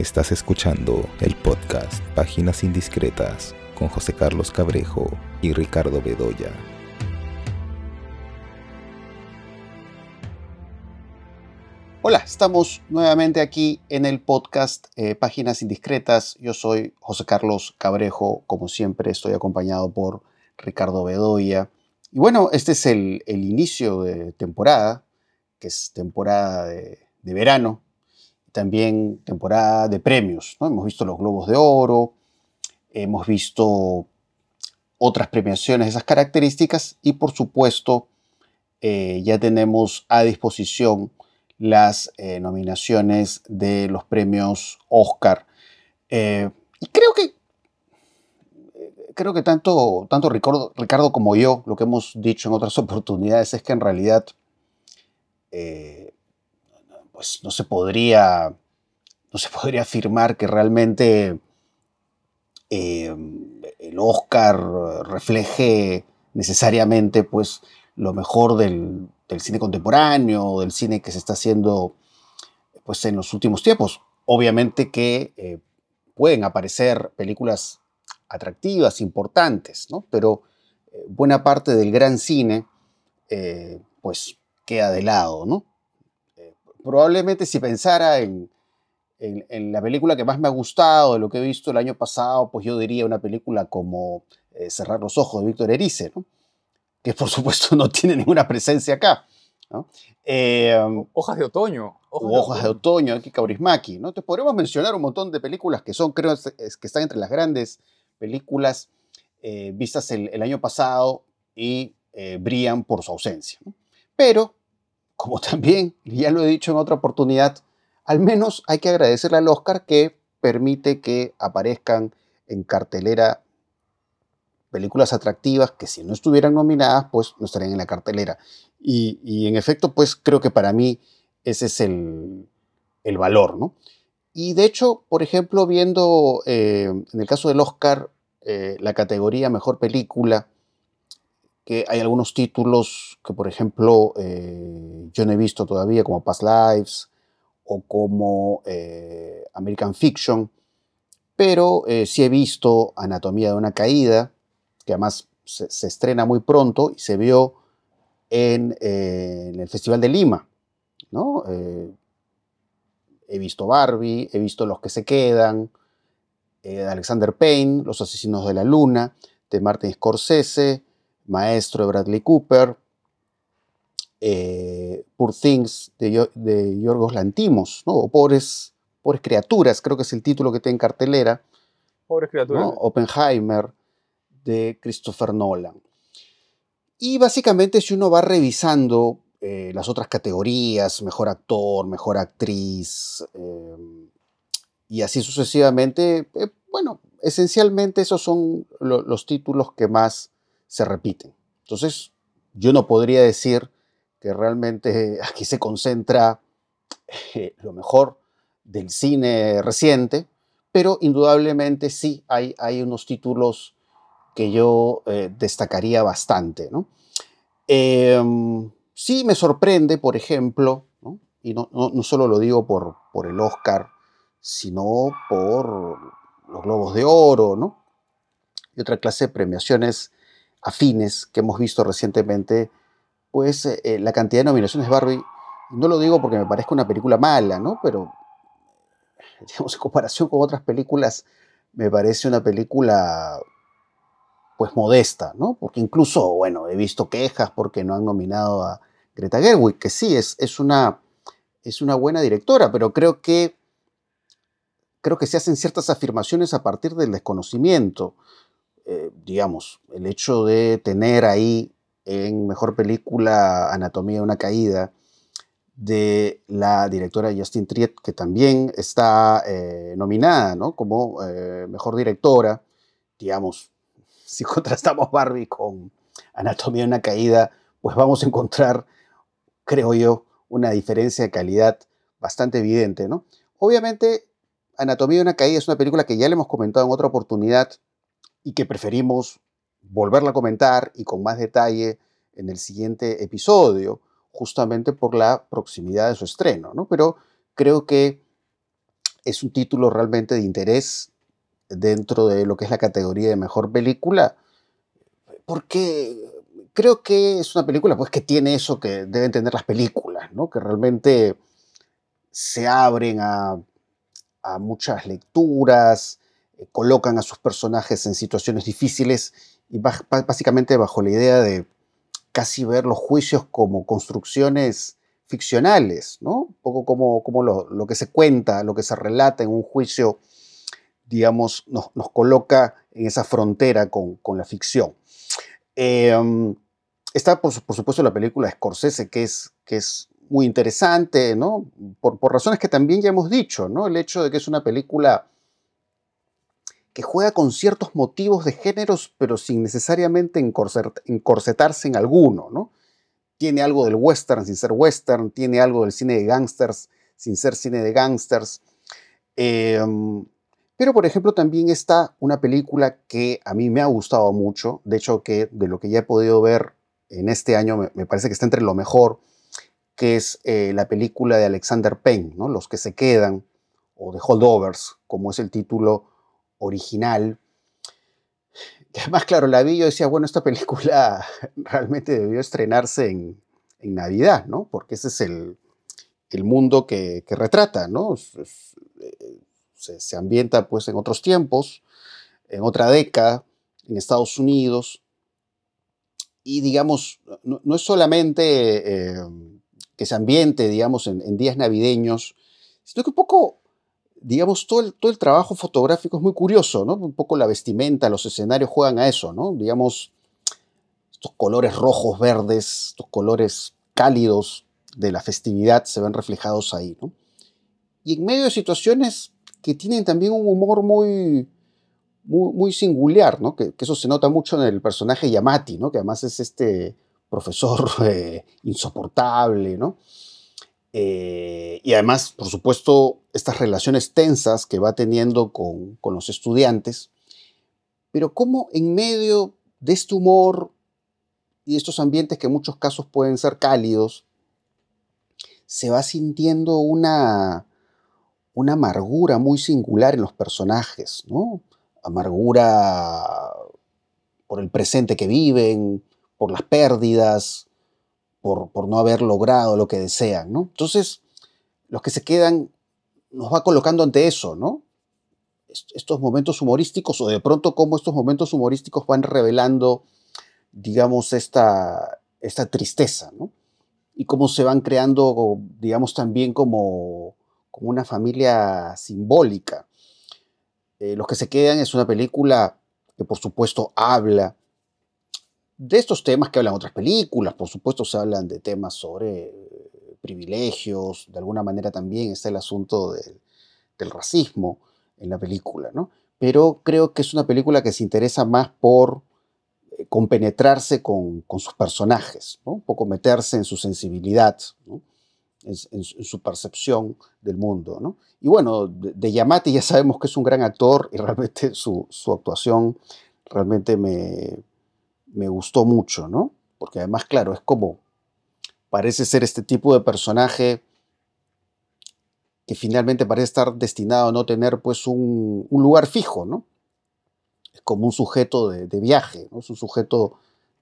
Estás escuchando el podcast Páginas Indiscretas con José Carlos Cabrejo y Ricardo Bedoya. Hola, estamos nuevamente aquí en el podcast eh, Páginas Indiscretas. Yo soy José Carlos Cabrejo, como siempre estoy acompañado por Ricardo Bedoya. Y bueno, este es el, inicio de temporada, que es temporada de, verano, también temporada de premios. ¿no? Hemos visto los Globos de Oro, hemos visto otras premiaciones de esas características y por supuesto eh, ya tenemos a disposición las eh, nominaciones de los premios Oscar. Eh, y creo que, creo que tanto, tanto Ricardo, Ricardo, como yo, lo que hemos dicho en otras oportunidades es que en realidad pues no se podría, no se podría afirmar que realmente el Oscar refleje necesariamente pues lo mejor del, cine contemporáneo, del cine que se está haciendo pues, en los últimos tiempos. Obviamente que eh, pueden aparecer películas atractivas, importantes, ¿no? pero eh, buena parte del gran cine eh, pues queda de lado. ¿no? Probablemente si pensara en, en, la película que más me ha gustado, de lo que he visto el año pasado, pues yo diría una película como Cerrar los Ojos de Víctor Erice, ¿no? que por supuesto no tiene ninguna presencia acá. Em, hojas de otoño. Hojas, de, otoño, aquí Kaurismaki. ¿no? Te podríamos mencionar un montón de películas que son, creo, que están entre las grandes películas eh, vistas el, año pasado y eh, brillan por su ausencia. Pero, como también ya lo he dicho en otra oportunidad, al menos hay que agradecerle al Oscar que permite que aparezcan en cartelera películas atractivas que si no estuvieran nominadas, pues no estarían en la cartelera. Y, en efecto, pues creo que para mí ese es el, valor, ¿no? Y de hecho, por ejemplo, viendo eh, en el caso del Oscar eh, la categoría Mejor Película, que hay algunos títulos que, por ejemplo, eh, yo no he visto todavía, como Past Lives o como American Fiction, pero sí he visto Anatomía de una Caída, que además se, estrena muy pronto y se vio en, eh, el Festival de Lima. ¿no? Eh, he visto Barbie, he visto Los que se quedan, eh, Alexander Payne, Los asesinos de la luna, de Martin Scorsese, Maestro de Bradley Cooper, Poor Things de, de Yorgos Lantimos, ¿no? o Pobres, Pobres Criaturas, creo que es el título que tiene en cartelera. Pobres Criaturas. Oppenheimer, de Christopher Nolan. Y básicamente si uno va revisando eh, las otras categorías, mejor actor, mejor actriz, em, y así sucesivamente, eh, bueno, esencialmente esos son los títulos que más se repiten. Entonces, yo no podría decir que realmente aquí se concentra eh, lo mejor del cine reciente, pero indudablemente sí hay, hay unos títulos que yo eh, destacaría bastante. ¿no? Em, sí me sorprende, por ejemplo, y no, no, solo lo digo por, por el Oscar, sino por los Globos de Oro, ¿no? y otra clase de premiaciones afines que hemos visto recientemente, pues eh, eh, la cantidad de nominaciones de Barbie, no lo digo porque me parezca una película mala, ¿no? Pero, digamos, en comparación con otras películas, me parece una película pues modesta, ¿no? Porque incluso, bueno, he visto quejas porque no han nominado a Greta Gerwig, que sí, es, es, una, es una buena directora, pero creo que, creo que se hacen ciertas afirmaciones a partir del desconocimiento. Eh, digamos, el hecho de tener ahí en Mejor Película Anatomía de una Caída de la directora Justin Triet, que también está eh, nominada ¿no? como eh, Mejor Directora, digamos, si contrastamos Barbie con Anatomía de una caída, pues vamos a encontrar, creo yo, una diferencia de calidad bastante evidente, ¿no? Obviamente, Anatomía de una caída es una película que ya le hemos comentado en otra oportunidad y que preferimos volverla a comentar y con más detalle en el siguiente episodio, justamente por la proximidad de su estreno, ¿no? Pero creo que es un título realmente de interés dentro de lo que es la categoría de mejor película, porque creo que es una película pues, que tiene eso que deben tener las películas, ¿no? que realmente se abren a, muchas lecturas, colocan a sus personajes en situaciones difíciles y básicamente bajo la idea de casi ver los juicios como construcciones ficcionales, ¿no? Un poco como, como lo, que se cuenta, lo que se relata en un juicio, digamos, nos, coloca en esa frontera con, la ficción. Em, está, por, supuesto, la película Scorsese, que es, que es muy interesante, ¿no? Por, por, razones que también ya hemos dicho, ¿no? El hecho de que es una película que juega con ciertos motivos de géneros, pero sin necesariamente encorsetarse en alguno, ¿no? Tiene algo del western sin ser western, tiene algo del cine de gangsters sin ser cine de gangsters. Em, pero, por ejemplo, también está una película que a mí me ha gustado mucho, de hecho, que de lo que ya he podido ver en este año, me, parece que está entre lo mejor, que es eh, la película de Alexander Payne, ¿no? Los que se quedan, o The Holdovers, como es el título original. además, claro, la vi yo decía, bueno, esta película realmente debió estrenarse en, Navidad, ¿no? Porque ese es el, mundo que, retrata, ¿no? Eh, se, ambienta pues en otros tiempos, en otra década, en Estados Unidos. Y digamos, no, es solamente eh, que se ambiente, digamos, en, en días navideños, sino que un poco digamos, todo el, todo el trabajo fotográfico es muy curioso, ¿no? Un poco la vestimenta, los escenarios juegan a eso, ¿no? Digamos, estos colores rojos, verdes, estos colores cálidos de la festividad se ven reflejados ahí, ¿no? Y en medio de situaciones que tienen también un humor muy, muy, singular, ¿no? Que, eso se nota mucho en el personaje Yamati, ¿no? Que además es este profesor insoportable, ¿no? Eh, y además, por supuesto, estas relaciones tensas que va teniendo con, los estudiantes, pero cómo en medio de este humor y estos ambientes que en muchos casos pueden ser cálidos, se va sintiendo una, una amargura muy singular en los personajes, ¿no? Amargura por el presente que viven, por las pérdidas, por, no haber logrado lo que desean, ¿no? Entonces, los que se quedan nos va colocando ante eso, ¿no? Estos momentos humorísticos o de pronto cómo estos momentos humorísticos van revelando, digamos, esta, esta tristeza, ¿no? Y cómo se van creando, digamos, también como, como una familia simbólica. Eh, los que se quedan es una película que por supuesto habla de estos temas que hablan otras películas, por supuesto se hablan de temas sobre eh, privilegios, de alguna manera también está el asunto del racismo en la película, ¿no? Pero creo que es una película que se interesa más por eh, compenetrarse con, sus personajes, ¿no? un poco meterse en su sensibilidad, en, su percepción del mundo. ¿no? Y bueno, de, Yamati ya sabemos que es un gran actor y realmente su actuación realmente me, me gustó mucho, ¿no? Porque además, claro, es como, parece ser este tipo de personaje que finalmente parece estar destinado a no tener pues un, lugar fijo, ¿no? Es como un sujeto de, viaje, ¿no? Es un sujeto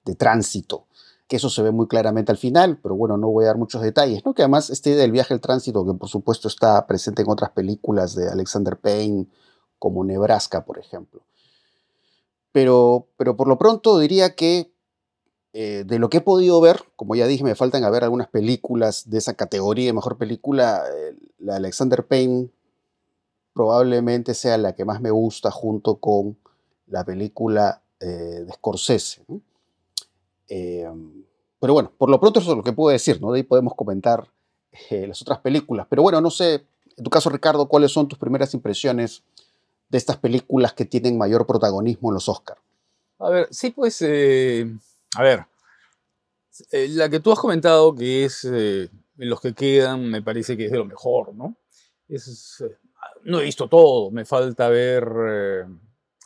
de tránsito, que eso se ve muy claramente al final, pero bueno, no voy a dar muchos detalles, ¿no? Que además este del viaje al tránsito, que por supuesto está presente en otras películas de Alexander Payne, como Nebraska, por ejemplo. Pero, pero por lo pronto diría que eh, de lo que he podido ver, como ya dije, me faltan a ver algunas películas de esa categoría de mejor película. Eh, la Alexander Payne probablemente sea la que más me gusta junto con la película eh, de Scorsese. pero bueno, por lo pronto eso es lo que puedo decir, ¿no? De ahí podemos comentar las otras películas. Pero bueno, no sé, en tu caso, Ricardo, ¿cuáles son tus primeras impresiones de estas películas que tienen mayor protagonismo en los Oscars. A ver, sí, pues, eh, a ver, eh, la que tú has comentado que es eh, los que quedan, me parece que es de lo mejor, ¿no? Es, no he visto todo, me falta ver,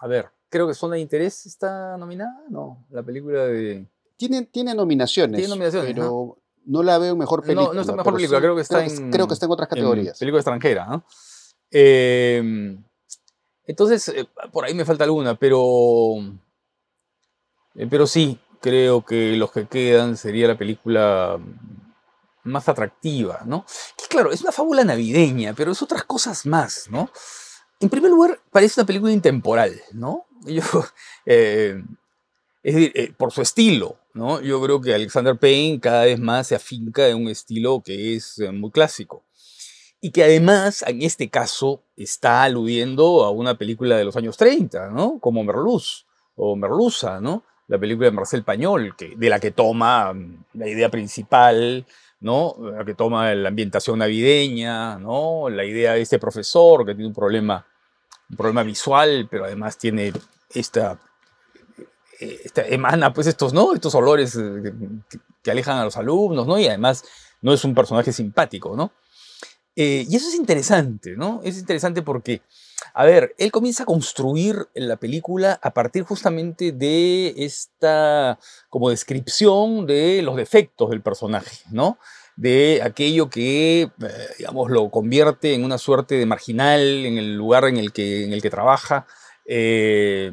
a ver, creo que Zona de Interés está nominada, ¿no? La película de... Tiene, tiene nominaciones, tiene nominaciones pero no la veo mejor película. No, no está mejor película, creo que está en... Creo que está en otras categorías. película extranjera, ¿no? Em, entonces, eh, por ahí me falta alguna, pero, eh, pero sí, creo que los que quedan sería la película más atractiva, ¿no? Que claro, es una fábula navideña, pero es otras cosas más, ¿no? En primer lugar, parece una película intemporal, ¿no? Eh, es decir, por su estilo, ¿no? Yo creo que Alexander Payne cada vez más se afinca en un estilo que es muy clásico. Y que además, en este caso, está aludiendo a una película de los años 30, ¿no? Como Merluz o Merluza, ¿no? La película de Marcel Pañol, que, de la que toma mm, la idea principal ¿no? La que toma la ambientación navideña, ¿no? La idea de este profesor que tiene un problema, un problema visual, pero además tiene esta, esta emana pues estos, ¿no? Estos olores eh, que, alejan a los alumnos, ¿no? Y además no es un personaje simpático, ¿no? Eh, y eso es interesante, ¿no? Es interesante porque, a ver, él comienza a construir la película a partir justamente de esta como descripción de los defectos del personaje, ¿no? de aquello que, eh, digamos, lo convierte en una suerte de marginal en el lugar en el que, en el que trabaja, eh,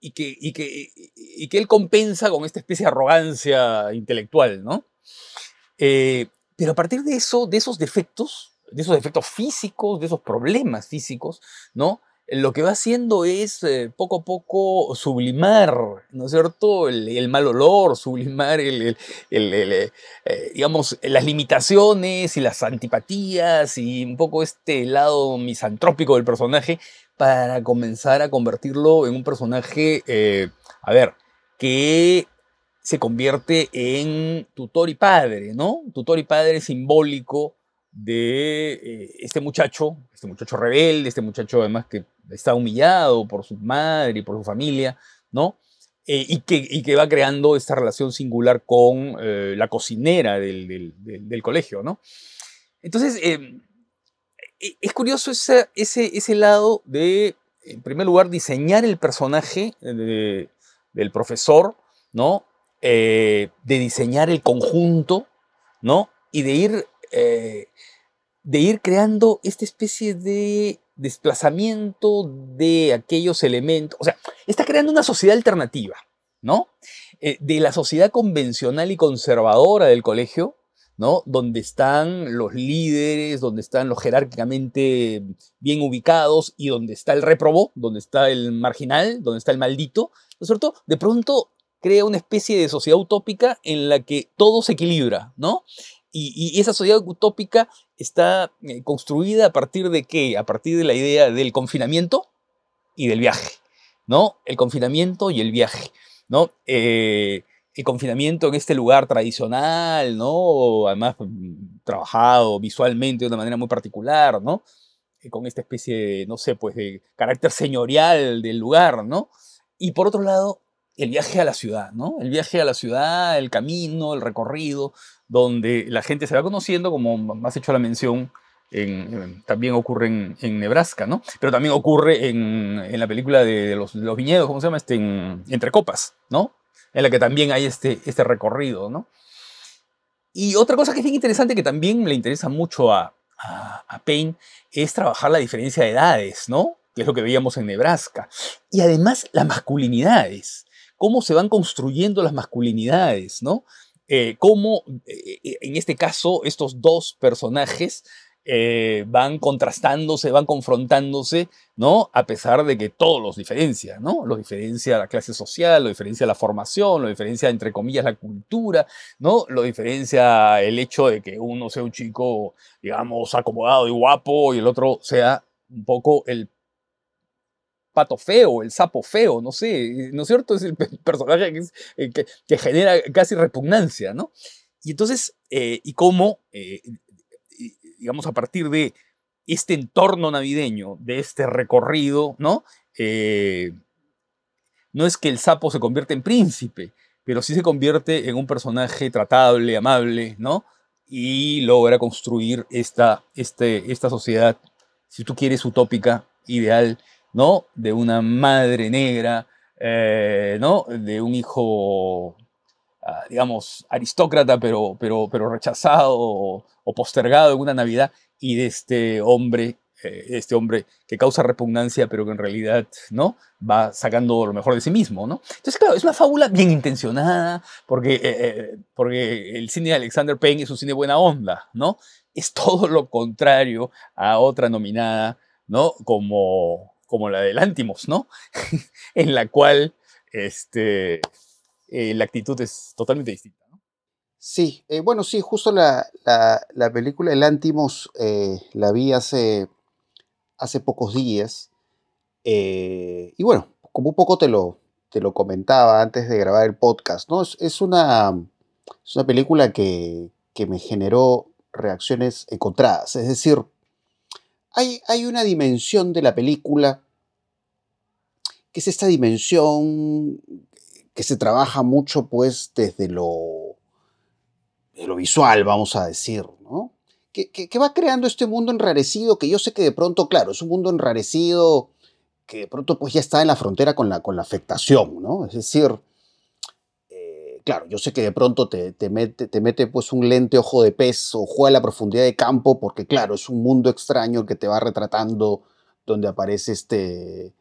y, que, y, que, y, que, él compensa con esta especie de arrogancia intelectual, ¿no? Eh, pero a partir de eso, de esos defectos, de esos defectos físicos, de esos problemas físicos, ¿no? lo que va haciendo es eh, poco a poco sublimar, ¿no es cierto?, el, mal olor, sublimar el, eh, digamos, las limitaciones y las antipatías y un poco este lado misantrópico del personaje para comenzar a convertirlo en un personaje, eh, a ver, que se convierte en tutor y padre, ¿no? Tutor y padre simbólico de este muchacho, este muchacho rebelde, este muchacho además que está humillado por su madre y por su familia, ¿no? Eh, y, que, que, va creando esta relación singular con eh, la cocinera del, colegio, ¿no? Entonces, eh, es curioso ese, ese, lado de, en primer lugar, diseñar el personaje del profesor, ¿no? De diseñar el conjunto, ¿no? Y de ir, de ir creando esta especie de desplazamiento de aquellos elementos, o sea, está creando una sociedad alternativa, ¿no? Eh, de la sociedad convencional y conservadora del colegio, ¿no? Donde están los líderes, donde están los jerárquicamente bien ubicados y donde está el reprobo, donde está el marginal, donde está el maldito, ¿no cierto? De pronto crea una especie de sociedad utópica en la que todo se equilibra, ¿no? Y, esa sociedad utópica está eh, construida a partir de qué? A partir de la idea del confinamiento y del viaje, ¿no? El confinamiento y el viaje, ¿no? Eh, el confinamiento en este lugar tradicional, ¿no? Además, mm, trabajado visualmente de una manera muy particular, ¿no? Eh, con esta especie de, no sé, pues de carácter señorial del lugar, ¿no? Y por otro lado, el viaje a la ciudad, ¿no? El viaje a la ciudad, el camino, el recorrido, donde la gente se va conociendo, como has hecho la mención, también ocurre en, Nebraska, ¿no? Pero también ocurre en, la película de los, viñedos, ¿cómo se llama? Este, Entre Copas, ¿no? En la que también hay este, este recorrido, ¿no? Y otra cosa que es bien interesante, que también le interesa mucho a, a, a Payne, es trabajar la diferencia de edades, ¿no? Que es lo que veíamos en Nebraska. Y además las masculinidades cómo se van construyendo las masculinidades, ¿no? Eh, cómo, eh, eh, en este caso, estos dos personajes van contrastándose, van confrontándose, ¿no? A pesar de que todo los diferencia, ¿no? Los diferencia la clase social, lo diferencia la formación, lo diferencia, entre comillas, la cultura, ¿no? Lo diferencia el hecho de que uno sea un chico, digamos, acomodado y guapo y el otro sea un poco el pato feo, el sapo feo, no sé, ¿no es cierto? Es el personaje eh, que, genera casi repugnancia, ¿no? Y entonces, eh, y cómo, eh, digamos, a partir de este entorno navideño, de este recorrido, ¿no? no es que el sapo se convierta en príncipe, pero sí se convierte en un personaje tratable, amable, ¿no? Y logra construir esta, este, esta sociedad, si tú quieres, utópica, ideal, ¿no? De una madre negra, eh, ¿no? De un hijo, ah, digamos, aristócrata, pero, pero, pero rechazado o, postergado en una Navidad, y de este hombre eh, este hombre que causa repugnancia, pero que en realidad ¿no? va sacando lo mejor de sí mismo. ¿no? Entonces, claro, es una fábula bien intencionada, porque, eh, porque el cine de Alexander Payne es un cine buena onda, ¿no? Es todo lo contrario a otra nominada, ¿no? Como, como la de Lántimos, ¿no? en la cual este, la actitud es totalmente distinta. Sí, bueno, sí, justo la, la, película El Antimos la vi hace hace pocos días. Eh, y bueno, como un poco te lo, te lo comentaba antes de grabar el podcast, ¿no? Es, una, una película que, me generó reacciones encontradas. Es decir, hay, una dimensión de la película que es esta dimensión que se trabaja mucho pues desde lo, visual, vamos a decir, ¿no? que, va creando este mundo enrarecido, que yo sé que de pronto, claro, es un mundo enrarecido que de pronto pues ya está en la frontera con la, con la afectación, ¿no? Es decir, claro, yo sé que de pronto te, mete, te mete pues un lente ojo de pez o juega a la profundidad de campo, porque claro, es un mundo extraño que te va retratando donde aparece este,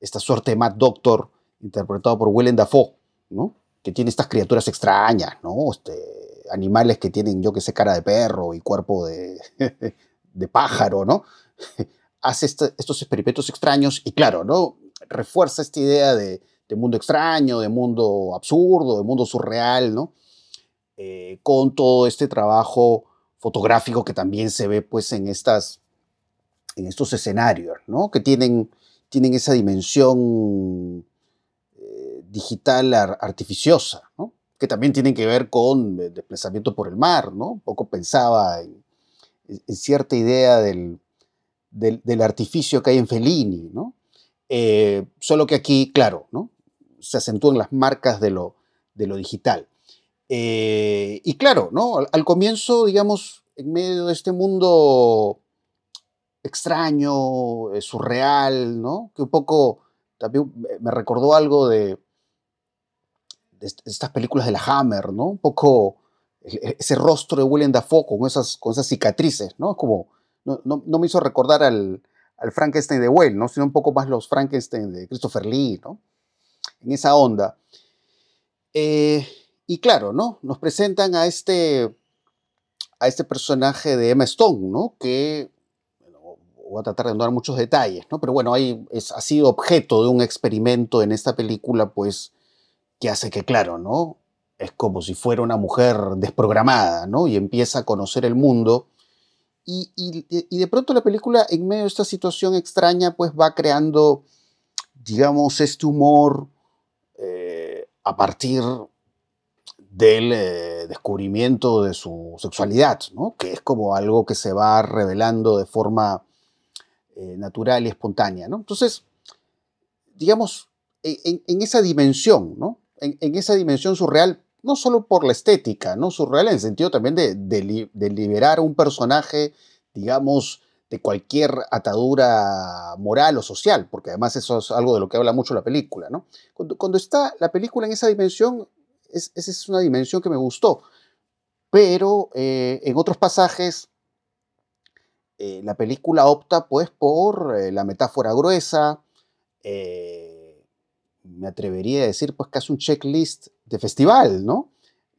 esta suerte de Mad Doctor, interpretado por Willem Dafoe, ¿no? Que tiene estas criaturas extrañas, ¿no? Este, animales que tienen, yo que sé, cara de perro y cuerpo de, de pájaro, ¿no? Hace estos experimentos extraños y claro, ¿no? Refuerza esta idea de, mundo extraño, de mundo absurdo, de mundo surreal, ¿no? Eh, con todo este trabajo fotográfico que también se ve pues en, estas, en estos escenarios, ¿no? Que tienen, tienen esa dimensión eh, digital artificiosa, ¿no? que también tienen que ver con el desplazamiento por el mar, ¿no? Un poco pensaba en, cierta idea del, del, artificio que hay en Fellini, ¿no? Eh, solo que aquí, claro, ¿no? Se acentúan las marcas de lo, de lo digital. Eh, y claro, ¿no? Al, comienzo, digamos, en medio de este mundo extraño, eh, surreal, ¿no? Que un poco también me recordó algo de, estas películas de la Hammer, ¿no? Un poco ese rostro de William Dafoe con esas, con esas cicatrices, ¿no? Como, no, no, me hizo recordar al, al, Frankenstein de Well, ¿no? Sino un poco más los Frankenstein de Christopher Lee, ¿no? En esa onda. Eh, y claro, ¿no? Nos presentan a este, a este personaje de Emma Stone, ¿no? Que voy a tratar de no dar muchos detalles, ¿no? Pero bueno, ahí ha sido objeto de un experimento en esta película, pues, que hace que, claro, ¿no? Es como si fuera una mujer desprogramada, ¿no? Y empieza a conocer el mundo. Y, de pronto la película, en medio de esta situación extraña, pues va creando, digamos, este humor eh, a partir del eh, descubrimiento de su sexualidad, ¿no? que es como algo que se va revelando de forma eh, natural y espontánea. ¿no? Entonces, digamos, en, esa dimensión, ¿no? en, esa dimensión surreal, no solo por la estética, ¿no? Surreal en el sentido también de, liberar a un personaje, digamos, de cualquier atadura moral o social, porque además eso es algo de lo que habla mucho la película, ¿no? Cuando, está la película en esa dimensión, esa es una dimensión que me gustó, pero eh, en otros pasajes eh, la película opta pues por eh, la metáfora gruesa, me atrevería a decir, pues casi un checklist de festival, ¿no?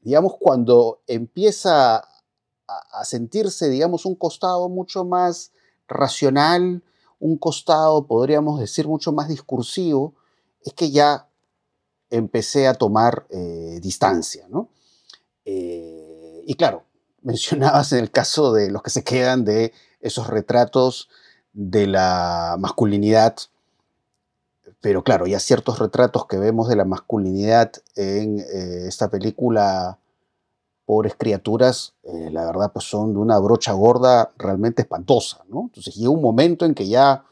Digamos, cuando empieza a, sentirse, digamos, un costado mucho más racional, un costado, podríamos decir, mucho más discursivo, es que ya empecé a tomar eh, distancia, ¿no? Eh, y claro, mencionabas en el caso de los que se quedan de esos retratos de la masculinidad pero claro, ya ciertos retratos que vemos de la masculinidad en eh, esta película, Pobres Criaturas, eh, la verdad pues son de una brocha gorda realmente espantosa, ¿no? Entonces llega un momento en que ya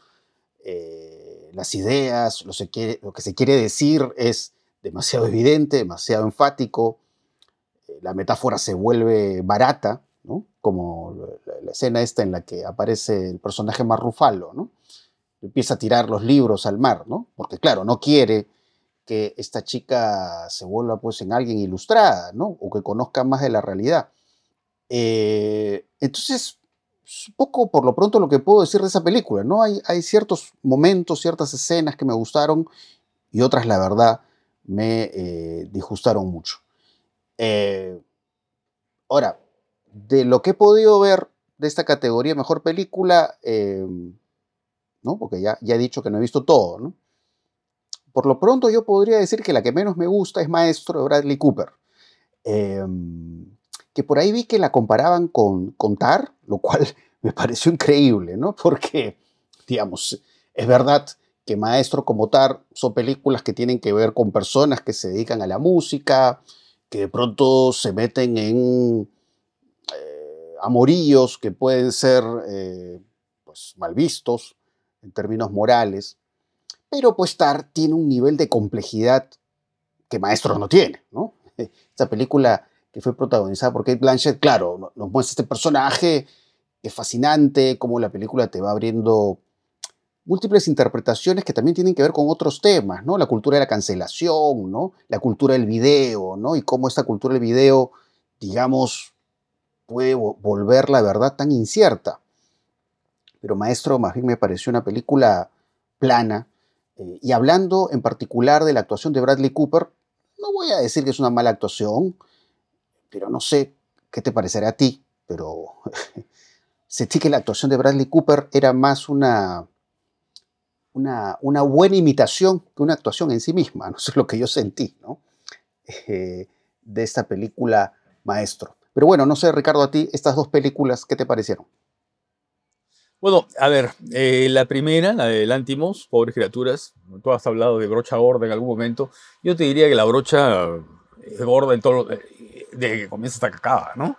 eh, las ideas, lo, que se quiere decir es demasiado evidente, demasiado enfático, la metáfora se vuelve barata, ¿no? Como la, escena esta en la que aparece el personaje más ¿no? empieza a tirar los libros al mar, ¿no? Porque claro, no quiere que esta chica se vuelva pues en alguien ilustrada, ¿no? O que conozca más de la realidad. Eh, entonces, es poco por lo pronto lo que puedo decir de esa película, ¿no? Hay, hay ciertos momentos, ciertas escenas que me gustaron y otras, la verdad, me eh, disgustaron mucho. Eh, ahora, de lo que he podido ver de esta categoría mejor película, ¿no? Porque ya, ya he dicho que no he visto todo, ¿no? Por lo pronto yo podría decir que la que menos me gusta es Maestro de Bradley Cooper. Em, que por ahí vi que la comparaban con, con Tar, lo cual me pareció increíble, ¿no? Porque, digamos, es verdad que Maestro como Tar son películas que tienen que ver con personas que se dedican a la música, que de pronto se meten en eh, amoríos que pueden ser eh, pues, mal vistos en términos morales, pero pues Tar tiene un nivel de complejidad que Maestro no tiene, ¿no? Esta película que fue protagonizada por Kate Blanchett, claro, nos muestra este personaje es fascinante, cómo la película te va abriendo múltiples interpretaciones que también tienen que ver con otros temas, ¿no? La cultura de la cancelación, ¿no? La cultura del video, ¿no? Y cómo esta cultura del video, digamos, puede volver la verdad tan incierta. Pero Maestro, más bien me pareció una película plana. Eh, y hablando en particular de la actuación de Bradley Cooper, no voy a decir que es una mala actuación, pero no sé qué te parecerá a ti, pero sentí que la actuación de Bradley Cooper era más una, una, buena imitación que una actuación en sí misma, no sé lo que yo sentí, ¿no? Eh, de esta película Maestro. Pero bueno, no sé, Ricardo, a ti, estas dos películas, ¿qué te parecieron? Bueno, a ver, eh, la primera, la de Lántimos, Pobres Criaturas, tú has hablado de brocha gorda en algún momento, yo te diría que la brocha es gorda en todo, de que comienza hasta que acaba, ¿no?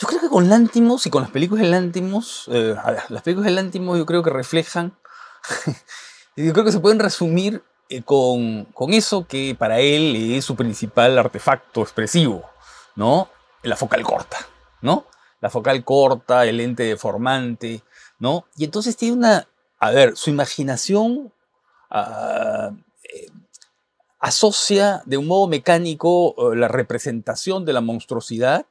Yo creo que con Lántimos y con las películas de Lántimos, eh, las películas de Lántimos yo creo que reflejan, yo creo que se pueden resumir eh, con, con, eso que para él es su principal artefacto expresivo, ¿no? La focal corta, ¿no? La focal corta, el lente deformante, ¿no? Y entonces tiene una, a ver, su imaginación uh, eh, asocia de un modo mecánico uh, la representación de la monstruosidad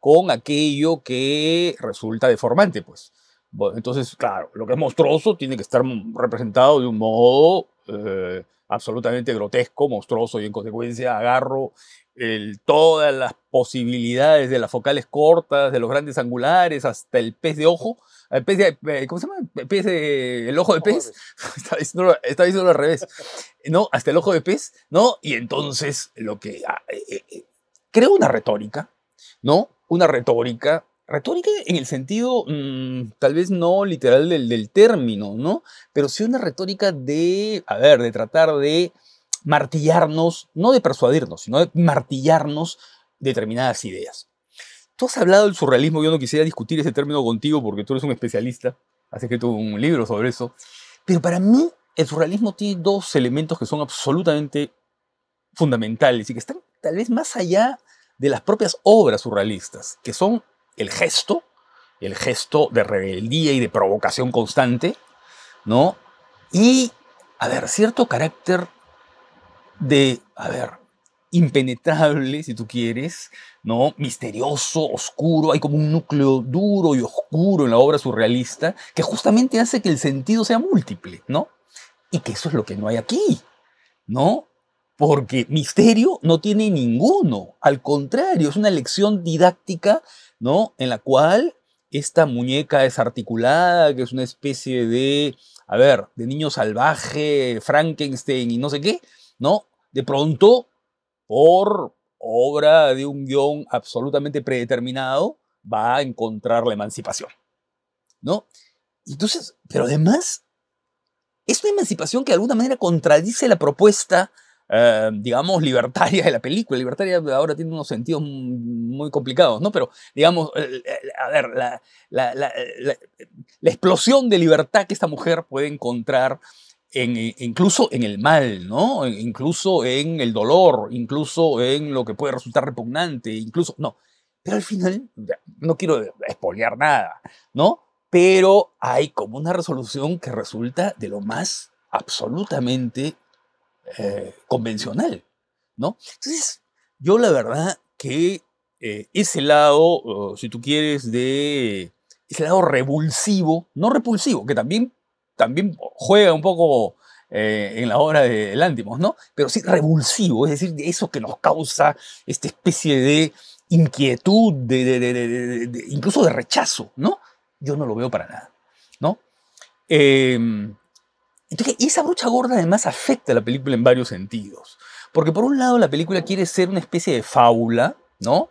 con aquello que resulta deformante, pues. Bueno, entonces, claro, lo que es monstruoso tiene que estar representado de un modo eh, absolutamente grotesco, monstruoso, y en consecuencia agarro el, todas las posibilidades de las focales cortas, de los grandes angulares, hasta el pez de ojo, el pez de, eh, ¿cómo se llama? El, pez de, el ojo de pez. está, diciendo, está diciendo al revés. ¿No? Hasta el ojo de pez, ¿no? Y entonces lo que... Ah, eh, eh, creo una retórica, ¿no? una retórica, retórica en el sentido mm, tal vez no literal del, del, término, ¿no? Pero sí una retórica de, a ver, de tratar de martillarnos, no de persuadirnos, sino de martillarnos determinadas ideas. Tú has hablado del surrealismo, yo no quisiera discutir ese término contigo porque tú eres un especialista, has escrito un libro sobre eso, pero para mí el surrealismo tiene dos elementos que son absolutamente fundamentales y que están tal vez más allá de las propias obras surrealistas, que son el gesto, el gesto de rebeldía y de provocación constante, ¿no? Y, a ver, cierto carácter de, a ver, impenetrable, si tú quieres, ¿no? Misterioso, oscuro, hay como un núcleo duro y oscuro en la obra surrealista que justamente hace que el sentido sea múltiple, ¿no? Y que eso es lo que no hay aquí, ¿no? porque misterio no tiene ninguno. Al contrario, es una lección didáctica, ¿no? En la cual esta muñeca desarticulada, que es una especie de, a ver, de niño salvaje, Frankenstein y no sé qué, ¿no? De pronto, por obra de un guion absolutamente predeterminado, va a encontrar la emancipación, ¿no? Entonces, pero además, es una emancipación que de alguna manera contradice la propuesta eh, digamos, libertaria de la película. Libertaria ahora tiene unos sentidos muy complicados, ¿no? Pero, digamos, a ver, la, la, explosión de libertad que esta mujer puede encontrar en, incluso en el mal, ¿no? Incluso en el dolor, incluso en lo que puede resultar repugnante, incluso, no. Pero al final, no quiero espolear nada, ¿no? Pero hay como una resolución que resulta de lo más absolutamente eh, convencional, ¿no? Entonces, yo la verdad que eh, ese lado, si tú quieres, de ese lado revulsivo, no repulsivo, que también, también juega un poco eh, en la obra de Lántimos, ¿no? Pero sí revulsivo, es decir, eso que nos causa esta especie de inquietud, de, incluso de rechazo, ¿no? Yo no lo veo para nada, ¿no? Em, entonces, esa brocha gorda además afecta a la película en varios sentidos. Porque por un lado la película quiere ser una especie de fábula, ¿no?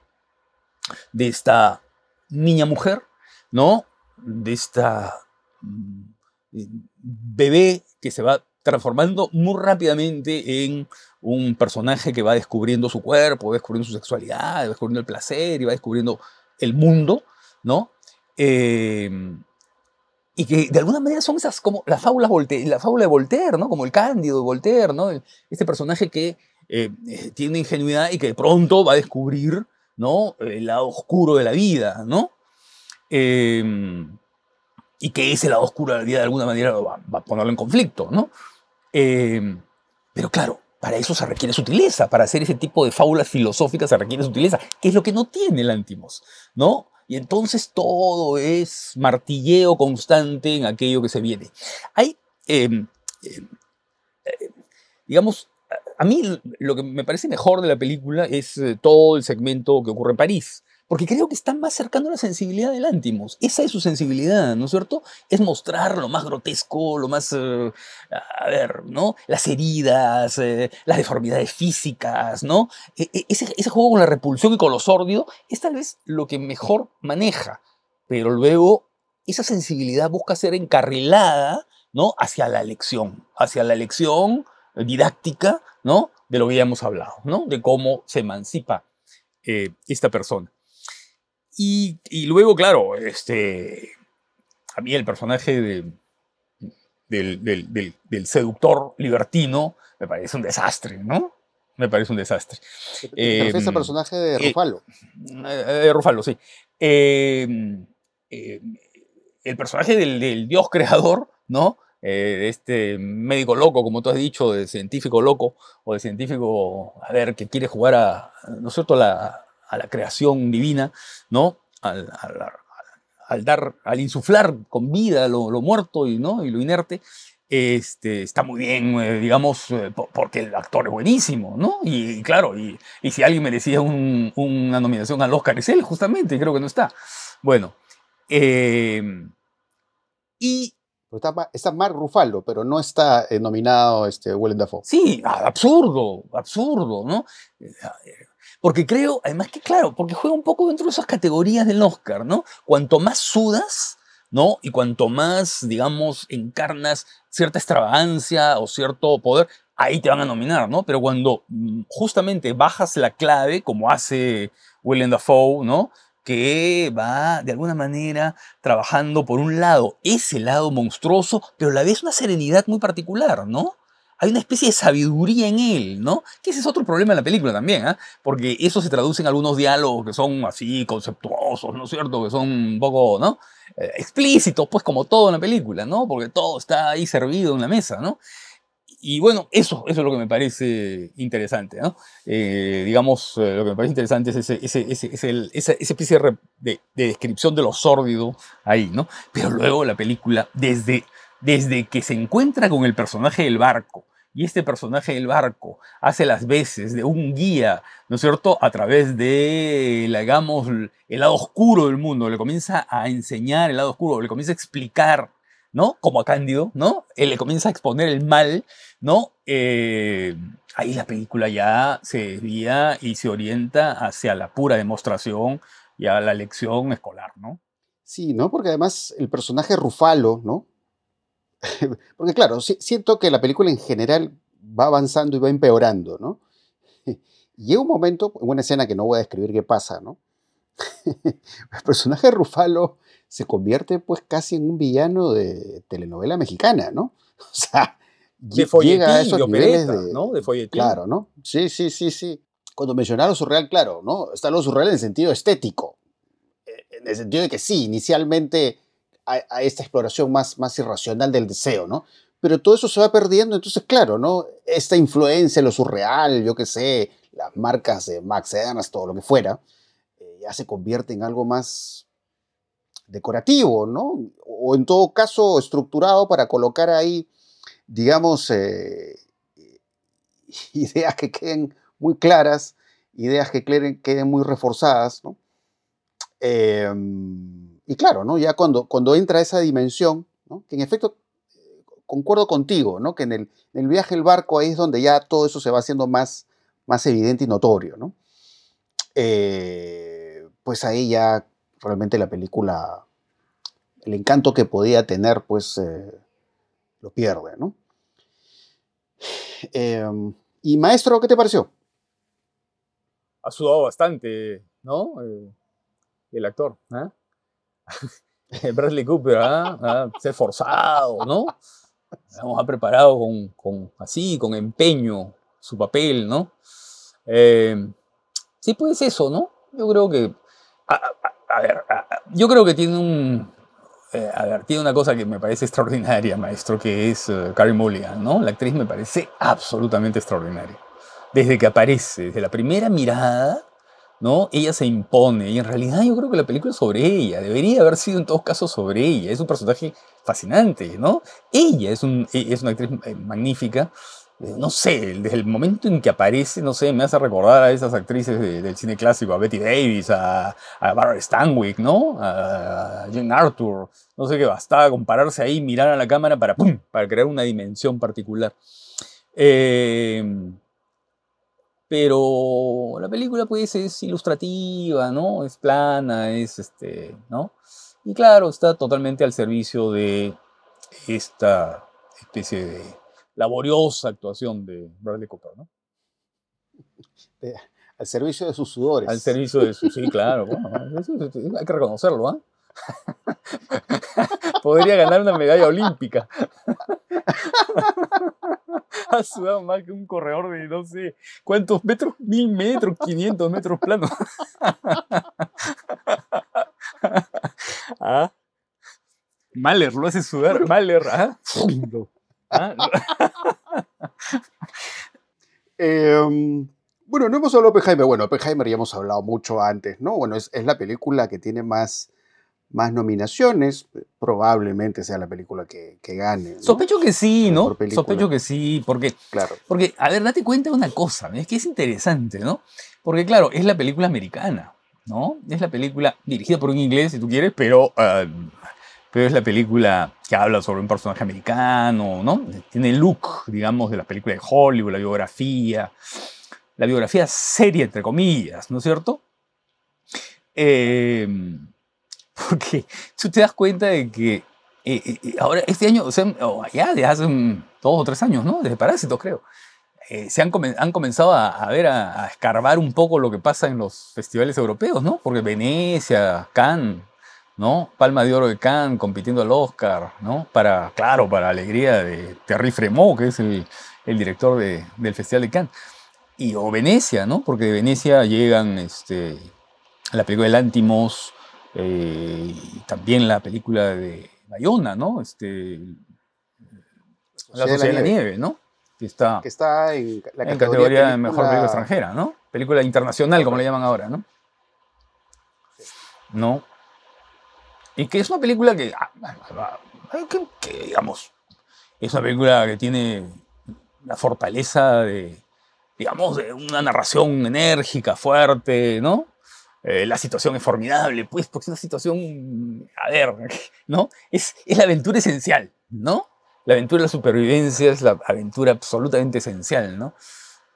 De esta niña mujer, ¿no? De esta mm, bebé que se va transformando muy rápidamente en un personaje que va descubriendo su cuerpo, descubriendo su sexualidad, descubriendo el placer y va descubriendo el mundo, ¿no? Em, y que de alguna manera son esas como las fábulas la fábula de Voltaire, ¿no? Como el Cándido de Voltaire, ¿no? Este personaje que eh, eh, tiene ingenuidad y que de pronto va a descubrir, ¿no? El lado oscuro de la vida, ¿no? Em, y que ese lado oscuro de la vida de alguna manera va, va a ponerlo en conflicto, ¿no? Em, pero claro, para eso se requiere sutileza, para hacer ese tipo de fábulas filosóficas se requiere sutileza, que es lo que no tiene el Antimos, ¿no? Y entonces todo es martilleo constante en aquello que se viene. Hay, em, eh, digamos, a mí lo que me parece mejor de la película es eh, todo el segmento que ocurre en París porque creo que está más cercano a la sensibilidad del Antimos. Esa es su sensibilidad, ¿no es cierto? Es mostrar lo más grotesco, lo más, eh, a ver, ¿no? Las heridas, eh, las deformidades físicas, ¿no? E, e, ese, juego con la repulsión y con lo sórdido es tal vez lo que mejor maneja, pero luego esa sensibilidad busca ser encarrilada, ¿no? Hacia la lección, hacia la lección didáctica, ¿no? De lo que ya hemos hablado, ¿no? De cómo se emancipa eh, esta persona. Y, luego, claro, este, a mí el personaje de, del, seductor libertino me parece un desastre, ¿no? Me parece un desastre. ¿Te refieres al personaje de eh, Rufalo? Eh, de Rufalo, sí. Em, em, el personaje del, dios creador, ¿no? Eh, este médico loco, como tú has dicho, de científico loco, o de científico, a ver, que quiere jugar a, ¿no es cierto?, la, a la creación divina, ¿no? Al, dar, al insuflar con vida lo, muerto y, ¿no? y lo inerte, este, está muy bien, eh, digamos, eh, porque el actor es buenísimo, ¿no? Y, claro, y, si alguien merecía una nominación al Oscar es él, justamente, creo que no está. Bueno, em, y... Está, está Mark Ruffalo, pero no está eh, nominado este, Willem Dafoe. Sí, absurdo, absurdo, ¿no? Porque creo, además que claro, porque juega un poco dentro de esas categorías del Oscar, ¿no? Cuanto más sudas, ¿no? Y cuanto más, digamos, encarnas cierta extravagancia o cierto poder, ahí te van a nominar, ¿no? Pero cuando mm, justamente bajas la clave, como hace Willem Dafoe, ¿no? Que va de alguna manera trabajando por un lado ese lado monstruoso, pero a la vez una serenidad muy particular, ¿no? Hay una especie de sabiduría en él, ¿no? Que ese es otro problema en la película también, ¿ah? Porque eso se traduce en algunos diálogos que son así conceptuosos, ¿no es cierto? Que son un poco, ¿no? Eh, explícitos, pues como todo en la película, ¿no? Porque todo está ahí servido en la mesa, ¿no? Y bueno, eso, eso es lo que me parece interesante, ¿no? Eh, digamos, eh, lo que me parece interesante es ese, ese, ese, esa, especie de, de, descripción de lo sórdido ahí, ¿no? Pero luego la película, desde, desde que se encuentra con el personaje del barco, y este personaje del barco hace las veces de un guía, ¿no es cierto?, a través de, digamos, el lado oscuro del mundo, le comienza a enseñar el lado oscuro, le comienza a explicar, ¿no? Como a Cándido, ¿no? Él le comienza a exponer el mal, ¿no? Eh, ahí la película ya se desvía y se orienta hacia la pura demostración y a la lección escolar, ¿no? Sí, ¿no? Porque además el personaje Rufalo, ¿no? Porque claro, siento que la película en general va avanzando y va empeorando, ¿no? Llega un momento, en una escena que no voy a describir qué pasa, ¿no? El personaje de Rufalo se convierte pues casi en un villano de telenovela mexicana, ¿no? O sea, de llega a esos niveles de, ¿no? De folletín. Claro, ¿no? Sí, sí, sí, sí. Cuando mencionaron surreal, claro, ¿no? Está lo surreal en el sentido estético. Eh, en el sentido de que sí, inicialmente a, esta exploración más, más irracional del deseo, ¿no? Pero todo eso se va perdiendo, entonces, claro, ¿no? Esta influencia, lo surreal, yo qué sé, las marcas de Max Ernst, todo lo que fuera, eh, ya se convierte en algo más decorativo, ¿no? O en todo caso estructurado para colocar ahí, digamos, eh, ideas que queden muy claras, ideas que queden, muy reforzadas, ¿no? Em, y claro, ¿no? Ya cuando, cuando entra esa dimensión, ¿no? que en efecto concuerdo contigo, ¿no? Que en el, en el, viaje el barco ahí es donde ya todo eso se va haciendo más, más evidente y notorio, ¿no? Eh, pues ahí ya realmente la película, el encanto que podía tener, pues eh, lo pierde, ¿no? Eh, y maestro, ¿qué te pareció? Ha sudado bastante, ¿no? el actor, ¿ah? Bradley Cooper, ¿ah? ¿ah? Se ha esforzado, ¿no? ha preparado con, con, así, con empeño, su papel, ¿no? Eh, sí, pues eso, ¿no? Yo creo que, a, ver, yo creo que tiene un, eh, a ver, tiene una cosa que me parece extraordinaria, maestro, que es uh, Carrie Mulligan, ¿no? La actriz me parece absolutamente extraordinaria. Desde que aparece, desde la primera mirada, ¿no? Ella se impone y en realidad yo creo que la película es sobre ella, debería haber sido en todos casos sobre ella, es un personaje fascinante, ¿no? Ella es, un, e, es una actriz eh, magnífica, eh, no sé, desde el momento en que aparece, no sé, me hace recordar a esas actrices del cine clásico, a Betty Davis, a, a Barbara Stanwyck, ¿no? A Jane Arthur, no sé qué, bastaba compararse ahí, mirar a la cámara para, para crear una dimensión particular. Eh, pero la película pues es ilustrativa, ¿no? Es plana, es este, ¿no? Y claro, está totalmente al servicio de esta especie de laboriosa actuación de Bradley Cooper, ¿no? al servicio de sus sudores. Al servicio de sus, sí, claro, bueno, hay que reconocerlo, ¿ah? Podría ganar una medalla olímpica. ha sudado más que un corredor de no sé cuántos metros, mil metros, 500 metros planos. ¿Ah? Mahler lo hace sudar. Mahler, ¿ah? ¿Ah? Em, bueno, no hemos hablado de Oppenheimer. Bueno, Oppenheimer ya hemos hablado mucho antes, ¿no? Bueno, es, es la película que tiene más más nominaciones, probablemente sea la película que, gane. Sospecho que sí, ¿no? Sospecho que sí, porque, claro. porque, a ver, date cuenta de una cosa, es que es interesante, ¿no? Porque, claro, es la película americana, ¿no? Es la película dirigida por un inglés, si tú quieres, pero, ah, pero es la película que habla sobre un personaje americano, ¿no? Tiene el look, digamos, de las películas de Hollywood, la biografía, la biografía seria, entre comillas, ¿no es cierto? Eh, porque tú te das cuenta de que eh, eh, eh, ahora, este año, o sea, ya de hace dos o tres años, ¿no? Desde Parásitos, creo. se han, han, comenzado a, ver, a, escarbar un poco lo que pasa en los festivales europeos, ¿no? Porque Venecia, Cannes, ¿no? Palma de Oro de Cannes compitiendo al Oscar, ¿no? Para, claro, para alegría de Terry Fremont, que es el, el director de, del Festival de Cannes. Y, o Venecia, ¿no? Porque de Venecia llegan este, la película de Lántimos, eh, también la película de Bayona, ¿no? Este, la Sociedad de la, Nieve, ¿no? Que está, que está en la categoría, de mejor película extranjera, ¿no? Película internacional, como le llaman ahora, ¿no? ¿No? Y que es una película que, ah, que, que, digamos, es una película que tiene la fortaleza de, digamos, de una narración enérgica, fuerte, ¿no? Eh, la situación es formidable, pues, porque es una situación, a ver, ¿no? Es, es la aventura esencial, ¿no? La aventura de la supervivencia es la aventura absolutamente esencial, ¿no?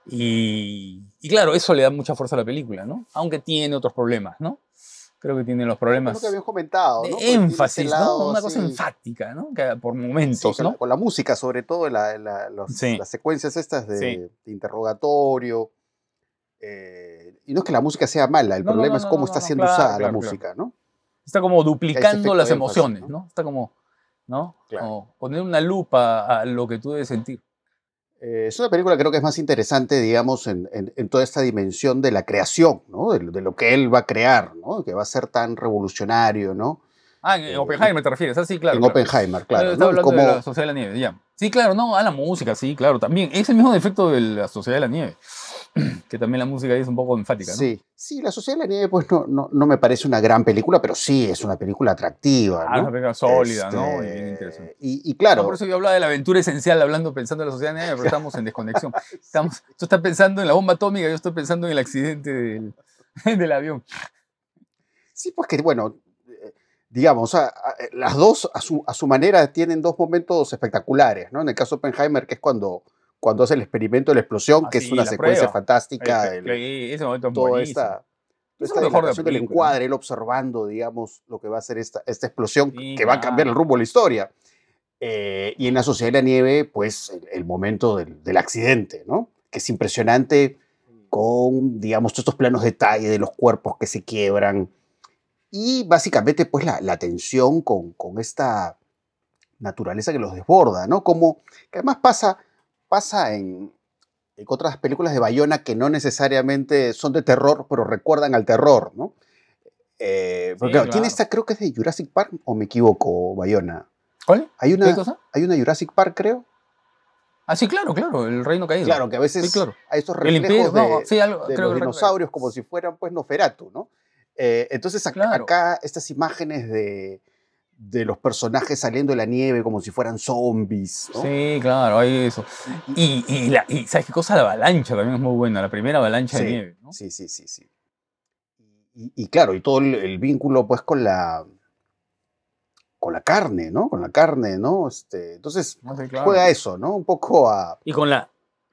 Y, y, claro, eso le da mucha fuerza a la película, ¿no? Aunque tiene otros problemas, ¿no? Creo que tiene los problemas. que habían comentado, ¿no? énfasis, ¿no? Una cosa enfática, ¿no? Que por momentos, ¿no? Con la, música, sobre todo, la, las secuencias estas de, de interrogatorio. Eh, y no es que la música sea mala, el problema es cómo está siendo usada la música, ¿no? Está como duplicando las emociones, ¿no? Está como, ¿no? poner una lupa a lo que tú debes sentir. Eh, es una película que creo que es más interesante, digamos, en, toda esta dimensión de la creación, ¿no? De, lo que él va a crear, ¿no? Que va a ser tan revolucionario, ¿no? Ah, en eh, Oppenheimer te refieres, ah, sí, claro. En Oppenheimer, claro. Estaba hablando de la Sociedad de la Nieve, ya. Sí, claro, no, a la música, sí, claro, también. Es el mismo defecto de la Sociedad de la Nieve. que también la música ahí es un poco enfática, ¿no? Sí, sí, La Sociedad de la Nieve, pues no, no, no me parece una gran película, pero sí es una película atractiva. Ah, una película sólida, ¿no? Y Este, bien interesante. Y, claro, por eso yo hablaba de la aventura esencial, hablando, pensando en la sociedad negra, pero estamos en desconexión. Estamos, tú estás pensando en la bomba atómica, yo estoy pensando en el accidente del, del avión. sí, pues que bueno, eh, digamos, las dos a su, a su manera tienen dos momentos espectaculares, ¿no? En el caso de Oppenheimer, que es cuando, cuando hace el experimento de la explosión, Ah, que es sí, una la secuencia prueba. fantástica. El- eh, ese momento es toda esta, toda Es esta mejor de del encuadre, él observando, digamos, lo que va a ser esta, esta explosión Sí, que va a cambiar el rumbo de la historia. Eh, y en la Sociedad de la Nieve, pues el, el momento del, del accidente, ¿no? Que es impresionante con, digamos, todos estos planos de detalle de los cuerpos que se quiebran. Y básicamente, pues la, la tensión con, con esta naturaleza que los desborda, ¿no? Como, que además pasa, pasa en, en otras películas de Bayona que no necesariamente son de terror, pero recuerdan al terror, ¿no? Eh, porque Sí, claro, tiene esta, creo que es de Jurassic Park, o me equivoco, Bayona. ¿Cuál? Hay ¿Qué una, cosa? hay una Jurassic Park, creo. Ah, sí, claro, claro, el reino caído. Claro, que a veces Sí, claro. hay estos reflejos imperio, de, no, sí, algo, de creo los que el reino caído. dinosaurios como si fueran, pues, Noferatu, ¿no? Eh, entonces, acá, Claro. acá estas imágenes de, de los personajes saliendo de la nieve como si fueran zombies, ¿no? Sí, claro, hay eso. Y, y, la, y ¿sabes qué cosa? La avalancha también es muy buena, la primera avalancha de Sí, nieve, ¿no? Sí, sí, sí, sí. Y, y claro, y todo el, el vínculo pues con la con la carne, ¿no? Con la carne, ¿no? Este, entonces No sé, claro. juega eso, ¿no? Un poco a Y con la,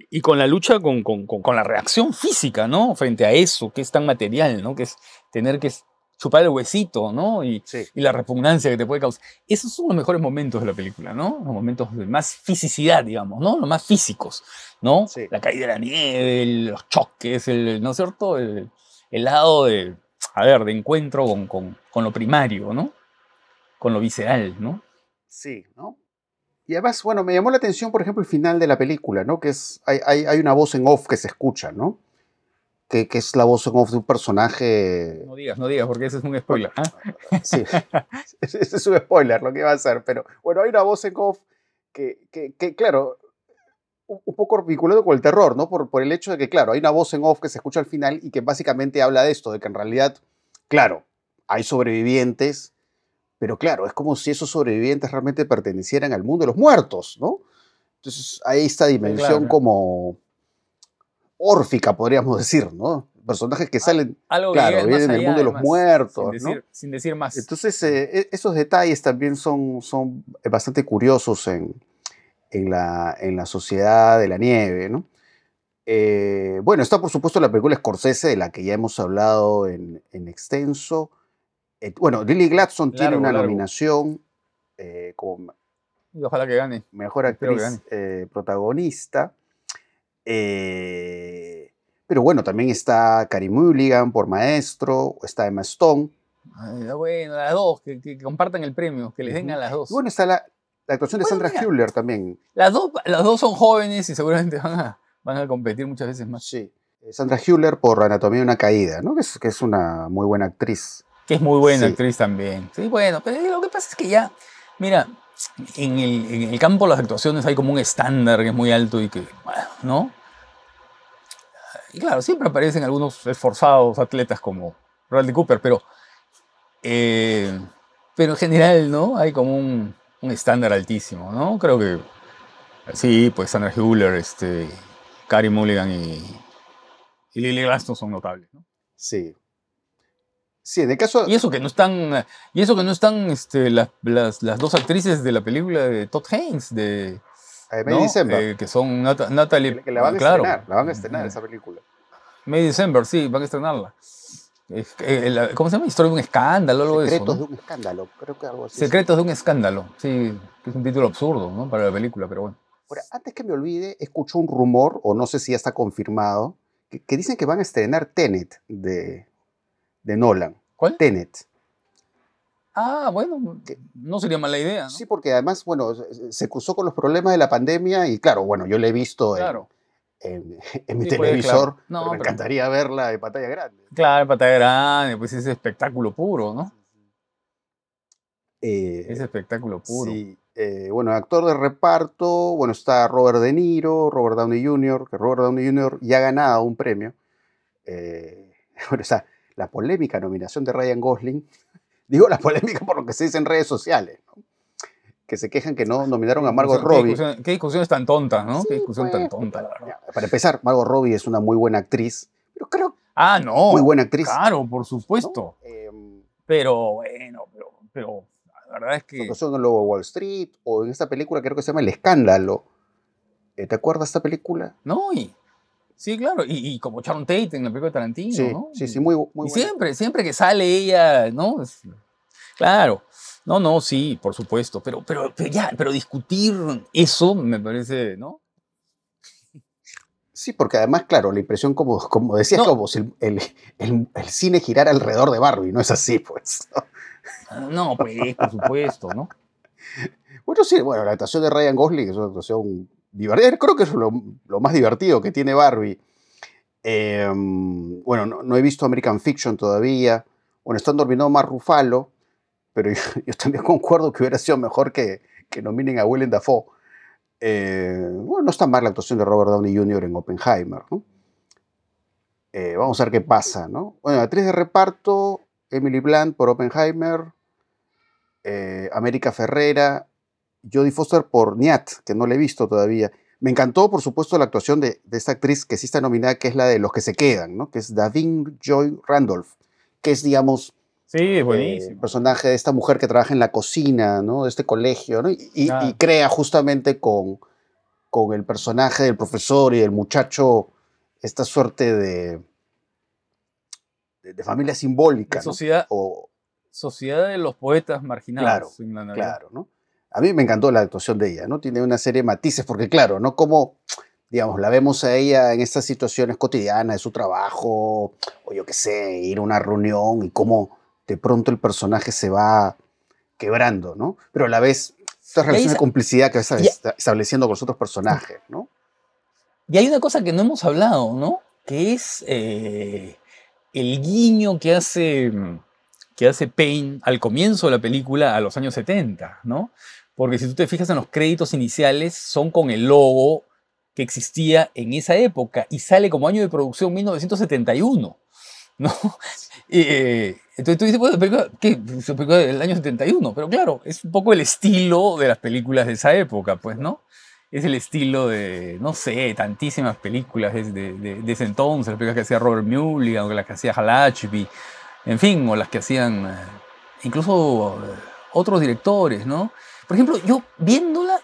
y con la lucha con, con, con, con la reacción física, ¿no? Frente a eso, que es tan material, ¿no? Que es tener que chupar el huesito, ¿no? Y, sí, y la repugnancia que te puede causar. Esos son los mejores momentos de la película, ¿no? Los momentos de más fisicidad, digamos, ¿no? Los más físicos, ¿no? Sí. La caída de la nieve, el- los choques, el, ¿no es cierto? El, el lado de, a ver, de encuentro con, con, con lo primario, ¿no? Con lo visceral, ¿no? sí, ¿no? Y además, bueno, me llamó la atención, por ejemplo, el final de la película, ¿no? Que es, hay, hay, hay una voz en off que se escucha, ¿no? Que, que es la voz en off de un personaje No digas, no digas, porque ese es un spoiler. ¿ah? Sí, ese es un spoiler lo que va a hacer, pero bueno, hay una voz en off que, que, que, claro, un, poco vinculado con el terror, ¿no? Por, por el hecho de que, claro, hay una voz en off que se escucha al final y que básicamente habla de esto, de que en realidad, claro, hay sobrevivientes, pero claro, es como si esos sobrevivientes realmente pertenecieran al mundo de los muertos, ¿no? Entonces hay esta dimensión claro. como órfica, podríamos decir, ¿no? Personajes que salen Algo Claro, vienen del mundo de los muertos, Sin ¿no? decir, sin decir más. Entonces, eh, e- esos detalles también son, son bastante curiosos en, en, la, en la sociedad de la nieve, ¿no? Eh, bueno, está por supuesto la película Scorsese, de la que ya hemos hablado en, en extenso. Eh, bueno, Lily Gladstone tiene una largo. nominación eh, como Y ojalá que gane. mejor Espero que actriz eh, protagonista. Pero bueno, también está Carey Mulligan por Maestro, está Emma Stone. Ay, bueno, las dos, que, que compartan el premio, que les den a las dos. Y bueno, está la, la actuación de Bueno, Sandra mira. Hüller también. Las dos, las dos son jóvenes y seguramente van a, van a competir muchas veces más. Sí. Eh, Sandra Hüller por Anatomía de una Caída, ¿no? Que es, que es una muy buena actriz. Que es muy buena Sí. actriz también. Sí, bueno, pero lo que pasa es que ya, mira, en el, en el campo de las actuaciones hay como un estándar que es muy alto y que, bueno, ¿no? Y claro, siempre aparecen algunos esforzados atletas como Bradley Cooper, pero, eh, pero en general, ¿no? Hay como un, un estándar altísimo, ¿no? Creo que sí, pues Sandra Hüller, este, Carey Mulligan y, y Lily Gladstone son notables, ¿no? Sí. Sí, en el caso. Y eso que no están, y eso que no están este, las, las, las dos actrices de la película de Todd Haynes, de, May ¿no? December, Eh, que son Nat- Natalie, que, que la van a claro, estrenar. La van a estrenar esa película. May December, sí, van a estrenarla. Eh, ¿Cómo se llama? Historia de un escándalo, algo de eso. Secretos ¿no? de un escándalo, creo que algo así. Secretos de un escándalo, sí, que es un título absurdo, ¿no? Para la película, pero bueno. Ahora, antes que me olvide, escucho un rumor, o no sé si ya está confirmado, que, que dicen que van a estrenar Tenet de, de Nolan. ¿Cuál? Tenet. Ah, bueno, no sería mala idea, ¿no? Sí, porque además, bueno, se- cruzó con los problemas de la pandemia y claro, bueno, yo la he visto en- Claro, en, en mi Sí, pues, televisor, claro. No, pero me pero- encantaría verla en pantalla grande. claro, pantalla grande, pues es espectáculo puro, ¿no? Eh, Es espectáculo puro. sí. Eh, bueno, actor de reparto, bueno, está Robert De Niro, Robert Downey Jr., que Robert Downey Jr. ya ha ganado un premio. Eh, bueno, o sea, la polémica nominación de Ryan Gosling, digo la polémica por lo que se dice en redes sociales, ¿no? que se quejan que no nominaron a Margot ¿Qué Robbie. discusión- Qué discusiones tan tontas, ¿no? Sí, qué discusión pues, tan tonta, la verdad. Para empezar, Margot Robbie es una muy buena actriz, pero creo Ah, no. muy buena actriz. Claro, por ¿no? supuesto. Eh, Pero bueno, pero, pero la verdad es que. actuación en el Lobo Wall Street o en esta película creo que se llama El Escándalo. Eh, ¿Te acuerdas de esta película? No, y. Sí, claro. Y, y como Sharon Tate en la película de Tarantino, Sí, ¿no? sí, sí, muy, muy y siempre, siempre que sale ella, ¿no? Claro. No, no, sí, por supuesto. Pero, pero, pero ya, pero discutir eso me parece, ¿no? Sí, porque además, claro, la impresión, como, como decías, No. como si el, el- el- el cine girara alrededor de Barbie, no es así, pues. No, pues, por supuesto, ¿no? Bueno, sí, bueno, la actuación de Ryan Gosling es una actuación divertida. Creo que es lo, más divertido que tiene Barbie. Eh, bueno, no, he visto American Fiction todavía. Bueno, está nominado más Rufalo, pero yo, también concuerdo que hubiera sido mejor que, nominen a Willem Dafoe. Eh, bueno, no está mal la actuación de Robert Downey Jr. en Oppenheimer. Eh, vamos a ver qué pasa, ¿no? Bueno, actriz de reparto, Emily Blunt por Oppenheimer, eh, América Ferrera, Jodie Foster por Niat, que no la he visto todavía. Me encantó, por supuesto, la actuación de, de esta actriz que sí está nominada, que es la de Los que se quedan, ¿no? Que es Davin Joy Randolph, que es, digamos, Sí, es eh, buenísimo. el personaje de esta mujer que trabaja en la cocina, ¿no? De este colegio, ¿no? Y, y- Claro. y crea justamente con, con el personaje del profesor y del muchacho esta suerte de, de, de familia simbólica, La ¿no? sociedad, O, sociedad de los poetas marginados. Claro, en la Navidad. Claro, ¿no? A mí me encantó la actuación de ella, ¿no? Tiene una serie de matices, porque claro, ¿no? Como, digamos, la vemos a ella en estas situaciones cotidianas de su trabajo, o yo qué sé, ir a una reunión y cómo de pronto el personaje se va quebrando, ¿no? Pero a la vez, esta relación de complicidad que va esta- y- está estableciendo con los otros personajes, ¿no? Y hay una cosa que no hemos hablado, ¿no? Que es eh, el guiño que hace, que hace Payne al comienzo de la película a los años 70, ¿no? Porque si tú te fijas en los créditos iniciales, son con el logo que existía en esa época y sale como año de producción 1971, ¿no? Eh, entonces tú dices, bueno, película, ¿qué? Película del año 71, pero claro, es un poco el estilo de las películas de esa época, pues, ¿no? es el estilo de, no sé, tantísimas películas desde de, de ese entonces, las películas que hacía Robert Mulligan, o las que hacía Hal Ashby, en fin, o las que hacían eh, incluso eh, otros directores, ¿no? Por ejemplo, yo viéndola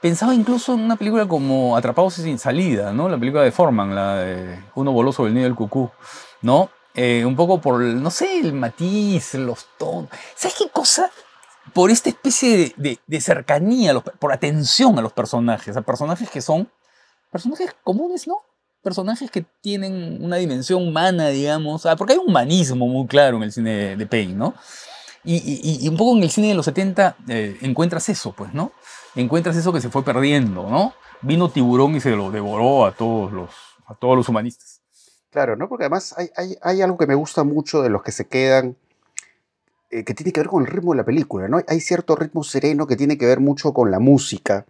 pensaba incluso en una película como Atrapados y sin salida, ¿no? La película de Forman, la de Uno voló sobre el nido del cucú, ¿no? Eh, un poco por, no sé, el matiz, los tonos. ¿Sabes qué cosa? por esta especie de, de- de cercanía, los por atención a los personajes, a personajes que son personajes comunes, ¿no? Personajes que tienen una dimensión humana, digamos, ah, porque hay un humanismo muy claro en el cine de, de Payne, ¿no? Y, y- un poco en el cine de los 70 eh, encuentras eso, pues, ¿no? Encuentras eso que se fue perdiendo, ¿no? Vino Tiburón y se lo devoró a todos los, a todos los humanistas. Claro, ¿no? Porque además hay, hay- hay algo que me gusta mucho de los que se quedan, eh, que tiene que ver con el ritmo de la película, ¿no? Hay cierto ritmo sereno que tiene que ver mucho con la música,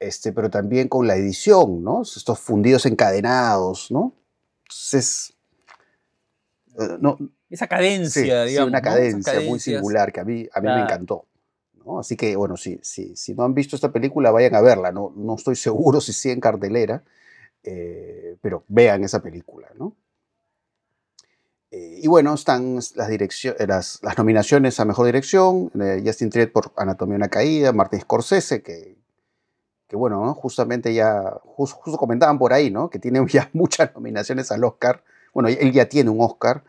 este, pero también con la edición, ¿no? Estos fundidos encadenados, ¿no? Entonces, eh, no, Esa sí, cadencia, sí, digamos. una ¿no? Esas cadencia muy singular que a mí, a mí me encantó. ¿no? Así que, bueno, si, si, si no han visto esta película, vayan a verla. No, no estoy seguro si sigue en cartelera, eh, pero vean esa película, ¿no? Eh, y bueno, están las, eh, las, las nominaciones a Mejor Dirección, eh, Justin Triet por Anatomía de una Caída, Martin Scorsese, que, que bueno, ¿no? justamente ya, jus- justo comentaban por ahí, ¿no? Que tiene ya muchas nominaciones al Oscar. Bueno, él ya tiene un Oscar.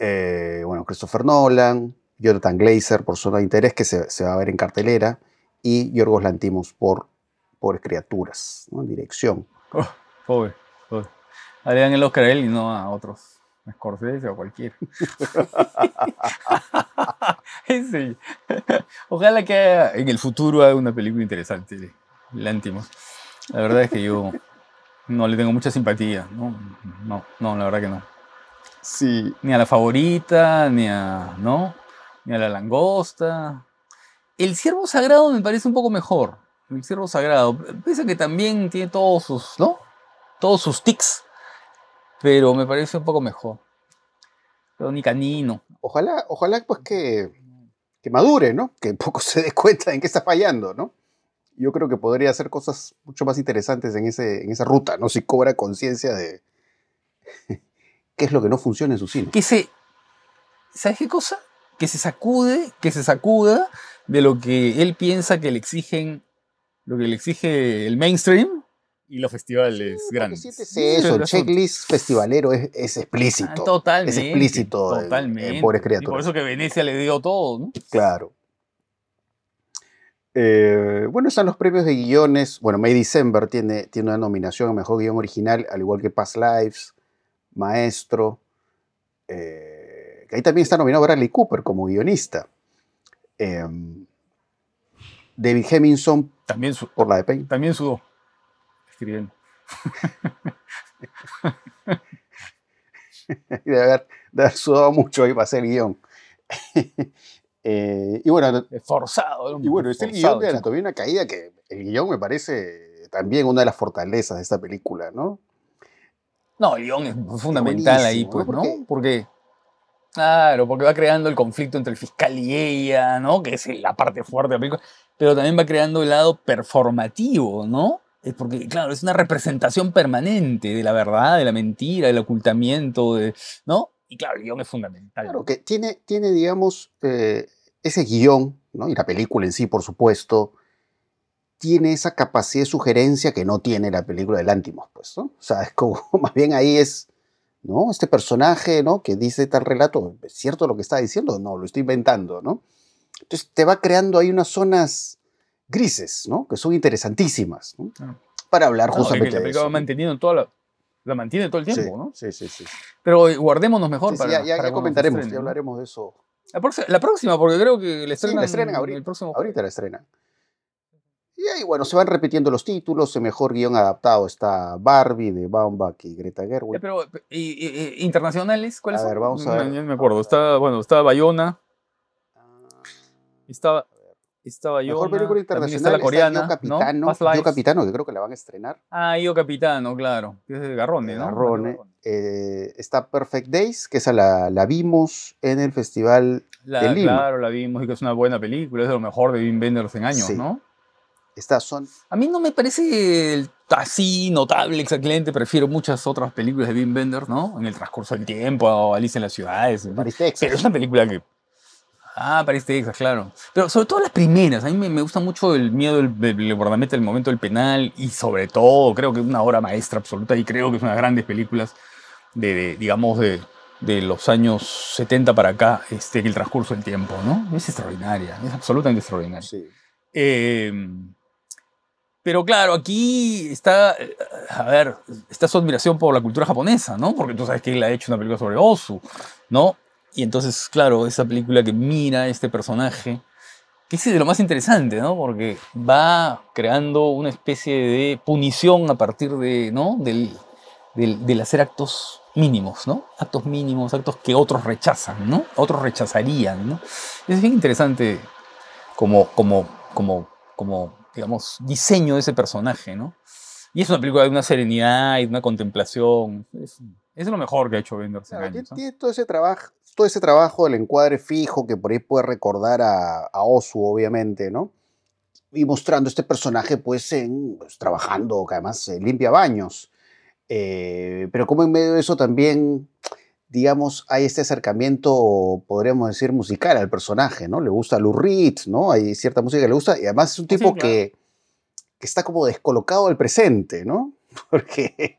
Eh, bueno, Christopher Nolan, Jonathan Glazer por Zona de Interés, que se, se va a ver en cartelera, y Yorgos Lantimos por Pobres Criaturas, ¿no? en dirección. Oh, pobre, pobre. Le dan el Oscar a él y no a otros. Scorsese o cualquiera. Sí. Ojalá que haga- en el futuro haga una película interesante de Lantimos. La verdad es que yo no le tengo mucha simpatía. No, no, no, la verdad que no. Sí, Ni a la favorita, ni a. ¿No? Ni a la langosta. El Ciervo Sagrado me parece un poco mejor. El Ciervo Sagrado. Pese a que también tiene todos sus, ¿no? Todos sus tics. Pero me parece un poco mejor. Pero ni canino. Ojalá, ojalá pues que, que madure, ¿no? Que un poco se dé cuenta en qué está fallando, ¿no? Yo creo que podría hacer cosas mucho más interesantes en, ese, en esa ruta, ¿no? Si cobra conciencia de qué es lo que no funciona en su cine. Que se. ¿Sabes qué cosa? Que se sacude, que se sacuda de lo que él piensa que le exigen, lo que le exige el mainstream y los festivales Sí, grandes. siéntese eso, el checklist festivalero es, es Ah, explícito. totalmente. Es explícito en- en Totalmente. Pobres Y por Criaturas. eso que Venecia le dio todo, ¿no? Claro. Eh, bueno, están los premios de guiones. Bueno, May December tiene, tiene una nominación a Mejor Guión Original, al igual que Past Lives, Maestro. eh, ahí también está nominado Bradley Cooper como guionista. Eh, David Hemmingson También, su- por la de también sudó. Escribiendo. Debe haber, de haber sudado mucho ahí para hacer guion. Eh, y bueno, un Y bueno, es el guion de chico. Anatomía de una Caída, que el guion me parece también una de las fortalezas de esta película, ¿no? No, el guion es fundamental ahí, pues, ¿no? ¿no? Porque- Porque, claro, porque va creando el conflicto entre el fiscal y ella, ¿no? Que es la parte fuerte de la película, pero también va creando el lado performativo, ¿no? Es porque, claro, es una representación permanente de la verdad, de la mentira, del ocultamiento, de, ¿no? Y claro, el guion es fundamental. Claro, que tiene, tiene digamos, eh, ese guion, ¿no? Y la película en sí, por supuesto, tiene esa capacidad de sugerencia que no tiene la película de Lántimos, pues, ¿no? O sea, es como, más bien ahí es, ¿no? Este personaje, ¿no? Que dice tal relato, ¿es cierto lo que está diciendo? No, lo estoy inventando, ¿no? Entonces te va creando ahí unas zonas grises, ¿no? Que son interesantísimas, ¿no? Claro. Para hablar No, que- justamente la de película eso. va manteniendo toda la, la mantiene todo el tiempo, sí, ¿no? sí, sí, sí. Pero eh, guardémonos mejor Sí, sí, para, ya ya- para ya comentaremos, ya hablaremos de eso. La, próxima, la próxima, porque creo que la Sí, estrenan, la estrenan ahorita. el próximo Ahorita la estrenan. Y ahí, bueno, se van repitiendo los títulos. El mejor guion adaptado está Barbie de Baumbach y Greta Gerwig. pero, y- y- y- internacionales, ¿cuáles A son? ver, vamos a ver. no me acuerdo. Está, bueno, está Bayona, está, está Bayona. Mejor película internacional está la coreana, Yo Capitano. ¿no? Yo. Capitano, que creo que la van a estrenar. Ah, Yo Capitano, claro. Es de Garrone, ¿no? Garrone. Eh, está Perfect Days, que esa la, la vimos en el festival. La- de Lima. Claro, la vimos y que es una buena película. Es de lo mejor de Wim Wenders en años, Sí. ¿no? Estas son. A mí no me parece el- así notable, excelente. Prefiero muchas otras películas de Wim Wenders, ¿no? En el transcurso del tiempo, o Alice en las ciudades. Paris, Texas. Pero es una película que. Ah, París, Texas, claro. Pero sobre todo las primeras. A mí me, me gusta mucho el miedo del, del guardameta, el momento del penal. Y sobre todo, creo que es una obra maestra absoluta. Y creo que es una de las grandes películas de, de, digamos, de, de los años 70 para acá, este, el transcurso del tiempo, ¿no? Es extraordinaria. Es absolutamente extraordinaria. Sí. Eh, pero claro, aquí está, eh, a ver, está su admiración por la cultura japonesa, ¿no? Porque tú sabes que él ha hecho una película sobre Osu, ¿no? Y entonces, claro, esa película que mira a este personaje, que es de lo más interesante, ¿no? Porque va creando una especie de punición a partir de, ¿no? Del, del, del hacer actos mínimos, ¿no? Actos mínimos, actos que otros rechazan, ¿no? Otros rechazarían, ¿no? Es bien interesante como, como, como, como, digamos, diseño de ese personaje, ¿no? Y es una película de una serenidad y de una contemplación. Es, es lo mejor que ha hecho Wenders en Claro, años, tiene, ¿no? tiene todo ese trabajo, todo ese trabajo del encuadre fijo que por ahí puede recordar a, a Osu, obviamente, ¿no? Y mostrando este personaje, pues, en, pues, trabajando, que además eh, limpia baños. Eh, pero como en medio de eso también, digamos, hay este acercamiento, podríamos decir, musical al personaje, ¿no? Le gusta Lou Reed, ¿no? Hay cierta música que le gusta y además es un Sí, tipo claro. que, que está como descolocado del presente, ¿no? Porque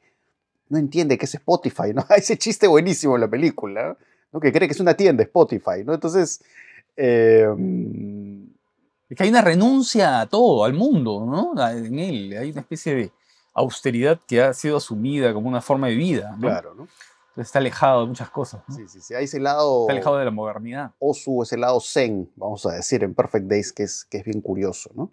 no entiende que es Spotify, ¿no? Ese chiste buenísimo en la película, ¿no? Que cree que es una tienda Spotify, ¿no? Entonces, eh, Es que hay una renuncia a todo, al mundo, ¿no? En él. Hay una especie de austeridad que ha sido asumida como una forma de vida, ¿no? claro, ¿no? Está alejado de muchas cosas, ¿no? Sí, sí, sí. Hay ese lado Está alejado de la modernidad. Osu, ese lado zen, vamos a decir, en Perfect Days, que es, que es bien curioso, ¿no?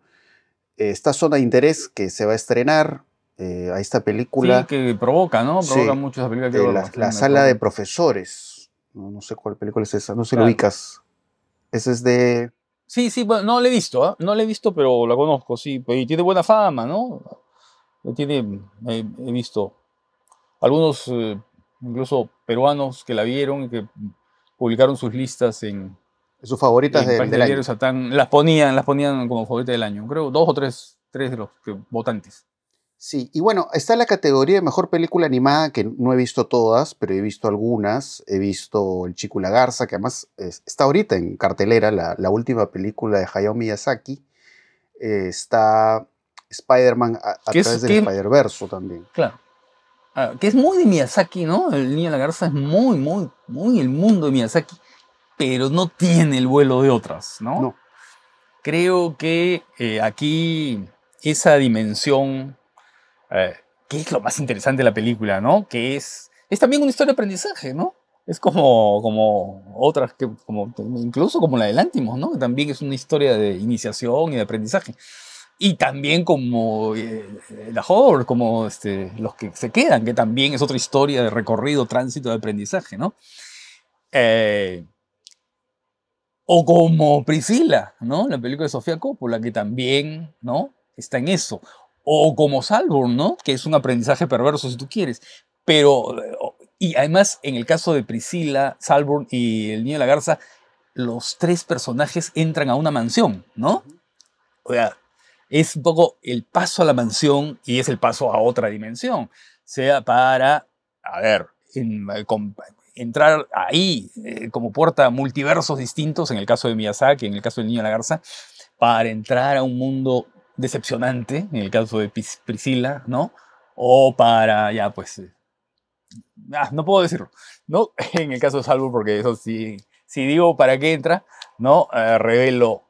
Eh, Esta zona de interés que se va a estrenar eh, a esta película, Sí, que provoca, ¿no? Sí. Provoca mucho esa película. eh, la, bastante, la me sala de profesores. No, no sé cuál película es esa, no sé si lo Claro. ubicas. Ese es de Sí, sí, bueno, no la he visto, ¿ah? no la he visto, pero la conozco, sí. Y tiene buena fama, ¿no? Tiene, he, he visto algunos, eh, incluso peruanos que la vieron y que publicaron sus listas en, Sus favoritas en del, del año. Satán. Las ponían, las ponían como favorita del año. Creo dos o tres, tres de los que- votantes. Sí, y bueno, está la categoría de mejor película animada, que no he visto todas, pero he visto algunas. He visto El Chico y la Garza, que además es- está ahorita en cartelera, la, la última película de Hayao Miyazaki. Eh, está Spider-Man a, a ¿Qué es- través del Spider-Verse también. Claro. Ah, que es muy de Miyazaki, ¿no? El niño de la garza es muy, muy, muy el mundo de Miyazaki, pero no tiene el vuelo de otras, ¿no? No. Creo que eh, aquí esa dimensión, eh, que es lo más interesante de la película, ¿no? Que es, es también una historia de aprendizaje, ¿no? Es como, como otras, que, como, incluso como la de Lántimos, ¿no? Que también es una historia de iniciación y de aprendizaje. Y también como eh, la Horror, como este, los que se quedan, que también es otra historia de recorrido, tránsito de aprendizaje, ¿no? Eh, o como Priscila, ¿no? La película de Sofía Coppola, que también, ¿no? Está en eso. O como Salborn, ¿no? Que es un aprendizaje perverso si tú quieres. Pero, eh, y además, en el caso de Priscila, Salborn y el niño de la garza, los tres personajes entran a una mansión, ¿no? O sea, es un poco el paso a la mansión y es el paso a otra dimensión. Sea para, a ver, eh, entrar ahí eh, como puerta a multiversos distintos, en el caso de Miyazaki, en el caso del niño de la garza, para entrar a un mundo decepcionante, en el caso de Pris- Priscila, ¿no? O para, ya, pues, eh, ah, no puedo decirlo, ¿no? En el caso de Salvo, porque eso sí, si digo para qué entra, ¿no? Revelo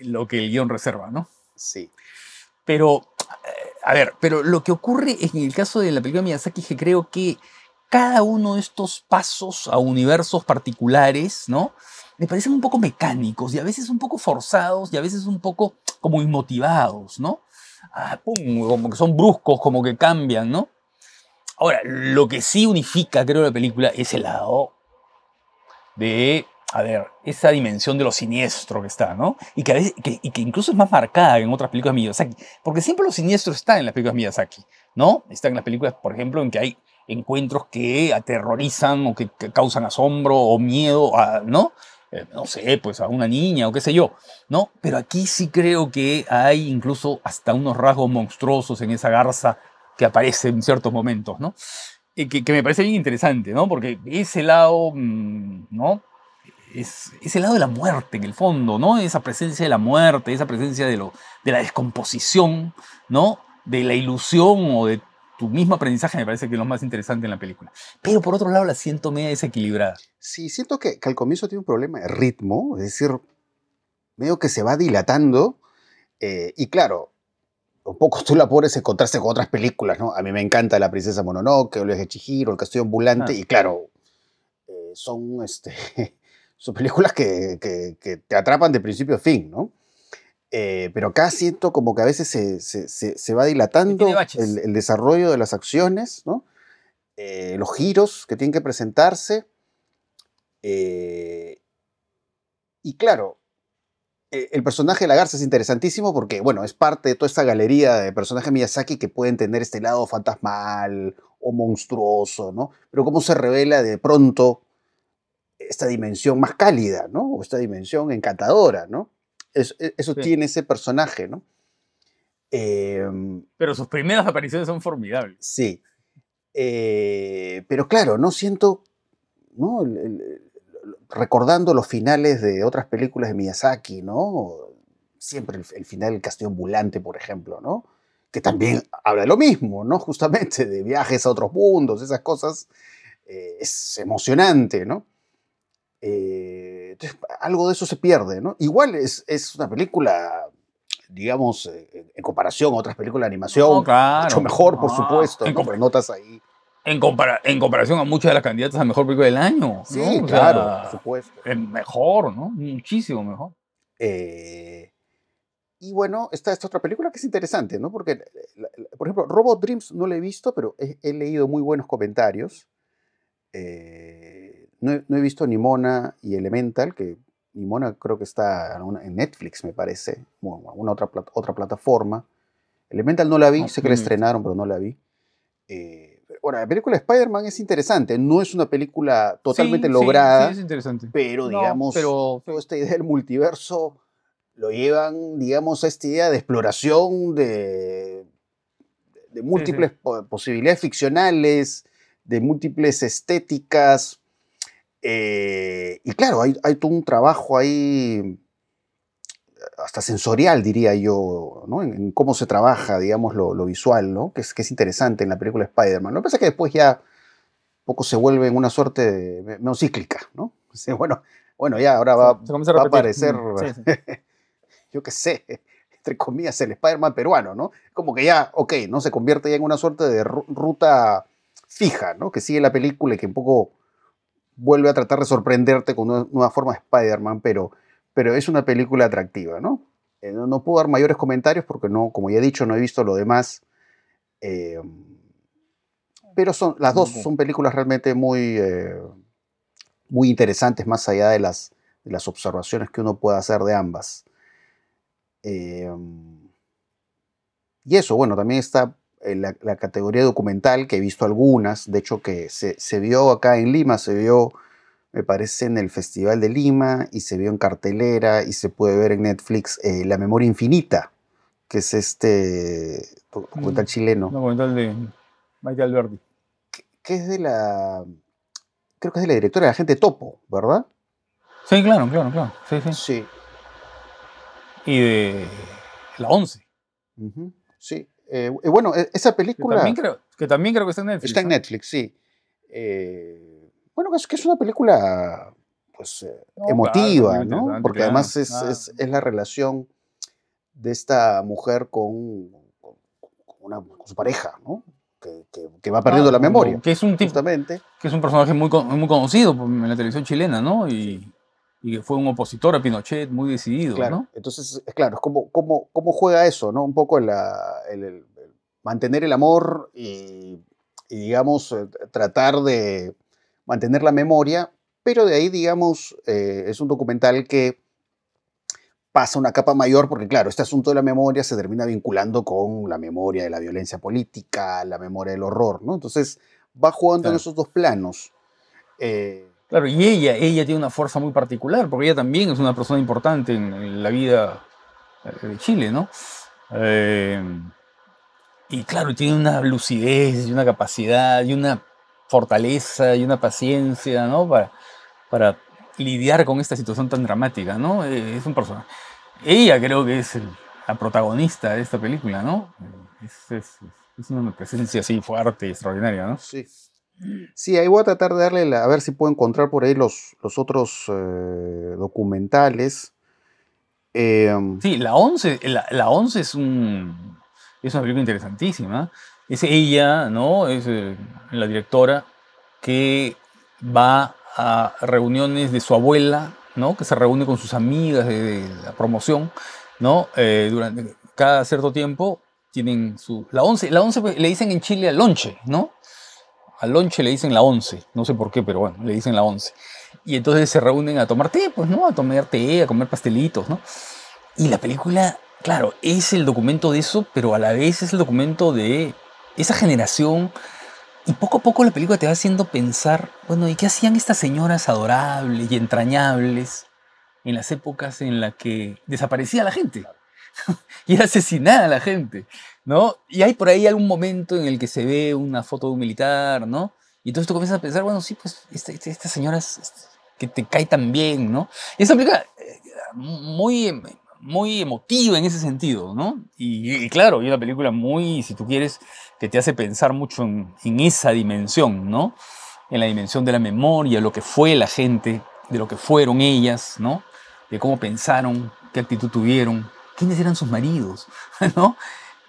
lo que el guion reserva, ¿no? Sí. Pero, eh, a ver, pero lo que ocurre en el caso de la película de Miyazaki es que creo que cada uno de estos pasos a universos particulares, ¿no? Me parecen un poco mecánicos y a veces un poco forzados y a veces un poco como inmotivados, ¿no? Ah, como que son bruscos, como que cambian, ¿no? Ahora, lo que sí unifica, creo, la película es el lado de, a ver, esa dimensión de lo siniestro que está, ¿no? Y que, y que incluso es más marcada en otras películas de Miyazaki, porque siempre lo siniestro está en las películas de Miyazaki, ¿no? Está en las películas, por ejemplo, en que hay encuentros que aterrorizan o que, causan asombro o miedo, a, ¿no? Eh, no sé, pues a una niña o qué sé yo, ¿no? Pero aquí sí creo que hay incluso hasta unos rasgos monstruosos en esa garza que aparece en ciertos momentos, ¿no? Que, que me parece bien interesante, ¿no? Porque ese lado, mm, ¿no? Es ese lado de la muerte, en el fondo, ¿no? Esa presencia de la muerte, esa presencia de, lo, de la descomposición, ¿no? De la ilusión o de tu mismo aprendizaje me parece que es lo más interesante en la película. Pero por otro lado la siento media desequilibrada. Sí, siento que, que al comienzo tiene un problema de ritmo, es decir, medio que se va dilatando. eh, y claro, un poco tú la pones en contraste con otras películas, ¿no? A mí me encanta La Princesa Mononoke, El viaje de Chihiro, El Castillo Ambulante, Ah. y claro, eh, son, este, son películas que, que- que te atrapan de principio a fin, ¿no? Eh, pero acá siento como que a veces se, se- se- se va dilatando el, el desarrollo de las acciones, ¿no? Eh, los giros que tienen que presentarse. eh, y claro, eh, el personaje de la garza es interesantísimo porque, bueno, es parte de toda esta galería de personajes Miyazaki que pueden tener este lado fantasmal o monstruoso, ¿no? Pero cómo se revela de pronto esta dimensión más cálida, ¿no? O esta dimensión encantadora, ¿no? Es- e- eso Sí. tiene ese personaje, ¿no? Em, Pero sus primeras apariciones son formidables. Sí. Eh, pero claro, no siento, ¿no? El- el- el- recordando los finales de otras películas de Miyazaki, ¿no? Siempre el, el final del Castillo Ambulante, por ejemplo, ¿no? Que también habla de lo mismo, ¿no? Justamente de viajes a otros mundos, esas cosas. eh, es emocionante, ¿no? Eh, entonces, algo de eso se pierde, ¿no? Igual es, es una película, digamos, eh, en- comparación a otras películas de animación, No, claro. mucho mejor, por Ah, supuesto. En, ¿no? notas ahí. en compara- en comparación a muchas de las candidatas a mejor película del año. Sí, claro, sea, por supuesto. es mejor, ¿no? Muchísimo mejor. Eh, y bueno, está esta otra película que es interesante, ¿no? Porque, la- por ejemplo, Robot Dreams no la he visto, pero he, he leído muy buenos comentarios. Eh, no, he, no he visto ni Mona y Elemental, que Nimona creo que está en Netflix, me parece, o alguna otra, otra plataforma. Elemental no la vi, sé que la estrenaron, pero no la vi. Eh, la película Spider-Man es interesante, no es una película totalmente lograda. Sí, es interesante. Pero, digamos, pero... toda esta idea del multiverso lo llevan, digamos, a esta idea de exploración de, de múltiples posibilidades ficcionales, de múltiples estéticas. Eh, y claro, hay, hay, todo un trabajo ahí, hasta sensorial, diría yo, ¿no? en, cómo se trabaja, digamos, lo, lo, visual, ¿no? que, es, que es interesante en la película Spider-Man. Lo que pasa es que después ya poco se vuelve en una suerte de, menos cíclica, ¿no? Bueno, bueno, ya ahora va, va a aparecer, mm, yo qué sé, entre comillas, el Spider-Man peruano, ¿no? Como que ya, ok, ¿no? Se convierte ya en una suerte de ruta fija, ¿no? Que sigue la película y que un poco vuelve a tratar de sorprenderte con una nueva forma de Spider-Man, pero, pero es una película atractiva, ¿no? Eh, no, puedo dar mayores comentarios porque no, como ya he dicho, no he visto lo demás. Eh, pero son, las dos son películas realmente muy, eh, muy interesantes, más allá de las, de las observaciones que uno puede hacer de ambas. Y eso, bueno, también está la, la, categoría documental, que he visto algunas, de hecho que se, se, vio acá en Lima, se vio, me parece, en el Festival de Lima, y se vio en cartelera, y se puede ver en Netflix eh, La Memoria Infinita, que es este documental mm, chileno. Documental de Maite Alberti. Que, que, es de la, creo que es de la directora de la gente Topo, ¿verdad? Sí, claro, claro, claro. Sí, sí. sí y de la 11. Sí. Eh, eh, bueno, e, esa película... Que también, creo, que también creo que está en Netflix. Está en Netflix, sí. Eh, bueno, es que es una película pues, emotiva, ¿no? Porque además es, es, es, la relación de esta mujer con, con, una, con su pareja, ¿no? Que, que, va perdiendo la memoria. Que es un tipo, que es un personaje muy, muy conocido en la televisión chilena, ¿no? Y, y que fue un opositor a Pinochet muy decidido, ¿no? Entonces, claro, es como, como, cómo juega eso, ¿no? Un poco el, mantener el amor y, digamos, eh, tratar de mantener la memoria, pero de ahí, digamos, eh, es un documental que pasa una capa mayor porque, claro, este asunto de la memoria se termina vinculando con la memoria de la violencia política, la memoria del horror, ¿no? Entonces, va jugando en esos dos planos. Eh, Claro, y ella, ella tiene una fuerza muy particular, porque ella también es una persona importante en, la vida eh, de Chile, ¿no? Eh, y claro, tiene una lucidez y una capacidad y una fortaleza y una paciencia, ¿no? Para, para lidiar con esta situación tan dramática, ¿no? Eh, es un personaje. Ella creo que es la protagonista de esta película, ¿no? Es, una presencia así fuerte y extraordinaria, ¿no? Sí. Sí, ahí voy a tratar de darle, a ver si puedo encontrar por ahí los, los otros eh, documentales. Em, sí, la 11, la, 11 es, un, es una película interesantísima. Es ella, ¿no? Es eh, la directora que va a reuniones de su abuela, ¿no? Que se reúne con sus amigas de, la promoción, ¿no? Eh, durante cada cierto tiempo tienen su... La 11, la 11 le dicen en Chile al lonche, ¿no? Al lonche le dicen la 11, no sé por qué, pero bueno, le dicen la 11. Y entonces se reúnen a tomar té, pues, ¿no? A tomar té, a comer pastelitos, ¿no? Y la película, claro, es el documento de eso, pero a la vez es el documento de esa generación. Y poco a poco la película te va haciendo pensar, bueno, ¿y qué hacían estas señoras adorables y entrañables en las épocas en las que desaparecía la gente? y era asesinada la gente. ¿no? Y hay por ahí algún momento en el que se ve una foto de un militar, ¿no? Y entonces tú comienzas a pensar, bueno, sí, pues esta, esta, señora es, que te cae tan bien, ¿no? Y esa película eh, muy, muy emotiva en ese sentido, ¿no? Y, claro, y una película muy, si tú quieres, que te hace pensar mucho en, en esa dimensión, ¿no? En la dimensión de la memoria, lo que fue la gente, de lo que fueron ellas, ¿no? De cómo pensaron, qué actitud tuvieron, quiénes eran sus maridos, ¿no?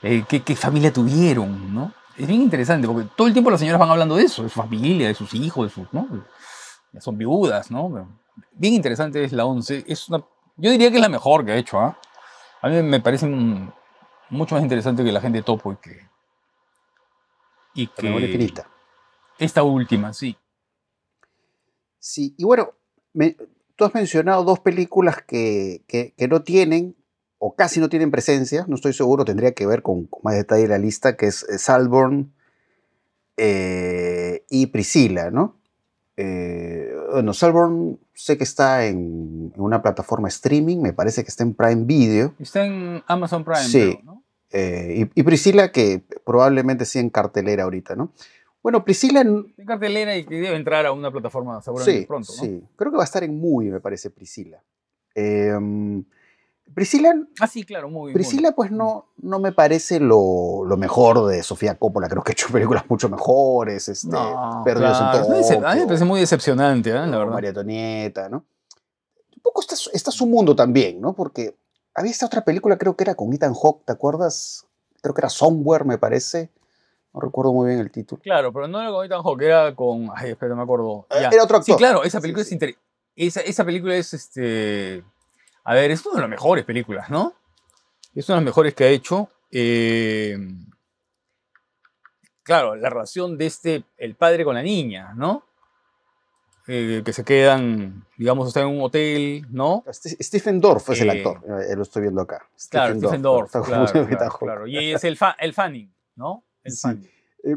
Eh, qué, familia tuvieron, ¿no? Es bien interesante, porque todo el tiempo las señoras van hablando de eso, de su familia, de sus hijos, de sus, ¿no? Son viudas, ¿no? Bien interesante es la 11. Es una, yo diría que es la mejor que ha hecho, ¿ah? A mí me parece mucho más interesante que la gente topo y que... Y que... Esta última, sí. Sí, y bueno, tú has mencionado dos películas que, que- que no tienen o casi no tienen presencia, no estoy seguro, tendría que ver con, con más detalle la lista, que es eh, Salborn eh, y Priscila, ¿no? Eh, bueno, Salborn sé que está en, en una plataforma streaming, me parece que está en Prime Video, Está en Amazon Prime, Sí. ¿no? eh, y, y Priscila que probablemente sí en cartelera ahorita, ¿no? Bueno, Priscila... En cartelera y que debe entrar a una plataforma seguramente Sí, pronto, ¿no? sí, creo que va a estar en Movie, me parece, Priscila. Em, Priscila Ah, sí, claro, muy Priscila, pues no, no me parece lo, lo mejor de Sofía Coppola. Creo que ha hecho películas mucho mejores. Este, No, Perdidos claro, en Tokio, A mí me parece muy decepcionante, ¿eh? la verdad. María Antonieta, ¿no? Un poco está, está su mundo también, ¿no? Porque había esta otra película, creo que era con Ethan Hawke, ¿te acuerdas? Creo que era Somewhere, me parece. No recuerdo muy bien el título. Claro, pero no era con Ethan Hawke, era con. Ay, espera, no me acuerdo. Eh, Ya. Era otro Sí, actor. claro, esa Sí, película sí. es inter- esa, esa película es este. A ver, es una de las mejores películas, ¿no? Es una de las mejores que ha hecho. eh, claro, la relación de este, el padre con la niña, ¿no? Eh, que se quedan, digamos, están en un hotel, ¿no? Ste- Stephen Dorff es el Eh, actor. lo estoy viendo acá. Claro, Stephen Dorff, Está claro, claro, claro. Y es el, fa- el Fanning, ¿no? El Sí. Fanning.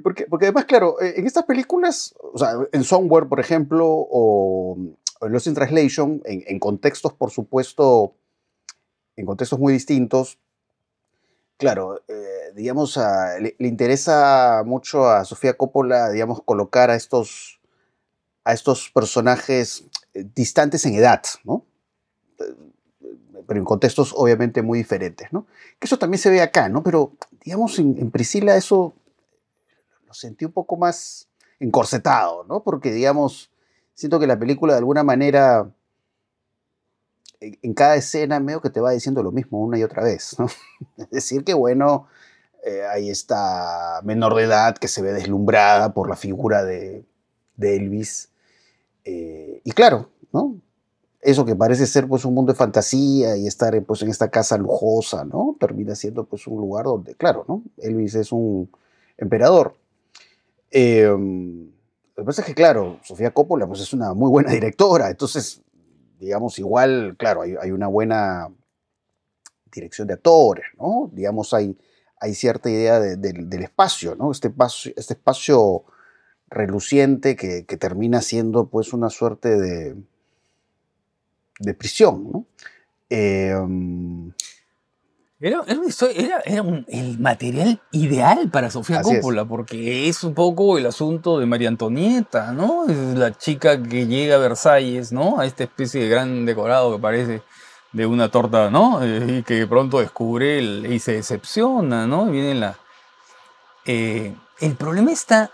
Porque, porque además, claro, en estas películas, o sea, en Somewhere, por ejemplo, o, Lost in Translation, en, contextos, por supuesto, en contextos muy distintos, claro, eh, digamos, le interesa mucho a Sofía Coppola, digamos, colocar a estos, a estos personajes eh, distantes en edad, ¿no? Eh, Pero en contextos obviamente muy diferentes, ¿no? Que eso también se ve acá, ¿no? Pero, digamos, en, en Priscila eso lo sentí un poco más encorsetado, ¿no? Porque, digamos, siento que la película de alguna manera, en, cada escena, medio que te va diciendo lo mismo una y otra vez, ¿no? Es decir, que bueno, eh, ahí está menor de edad que se ve deslumbrada por la figura de, Elvis. eh, y claro, ¿no? Eso que parece ser pues un mundo de fantasía y estar pues en esta casa lujosa, ¿no? Termina siendo pues un lugar donde, claro, ¿no? Elvis es un emperador. Eh, lo que pasa es que, claro, Sofía Coppola pues, es una muy buena directora, entonces, digamos, igual, claro, hay, una buena dirección de actores, ¿no? Digamos, hay, hay cierta idea de- del- espacio, ¿no? Este espacio, este espacio reluciente que, que termina siendo, pues, una suerte de, de prisión, ¿no? Eh, Era, era una historia- era- era un- el material ideal para Sofía Así es. Coppola, porque es un poco el asunto de María Antonieta, ¿no? Es la chica que llega a Versalles, ¿no? A esta especie de gran decorado que parece de una torta, ¿no? Eh, y que pronto descubre el- y se decepciona, ¿no? Y viene la... eh, el problema está,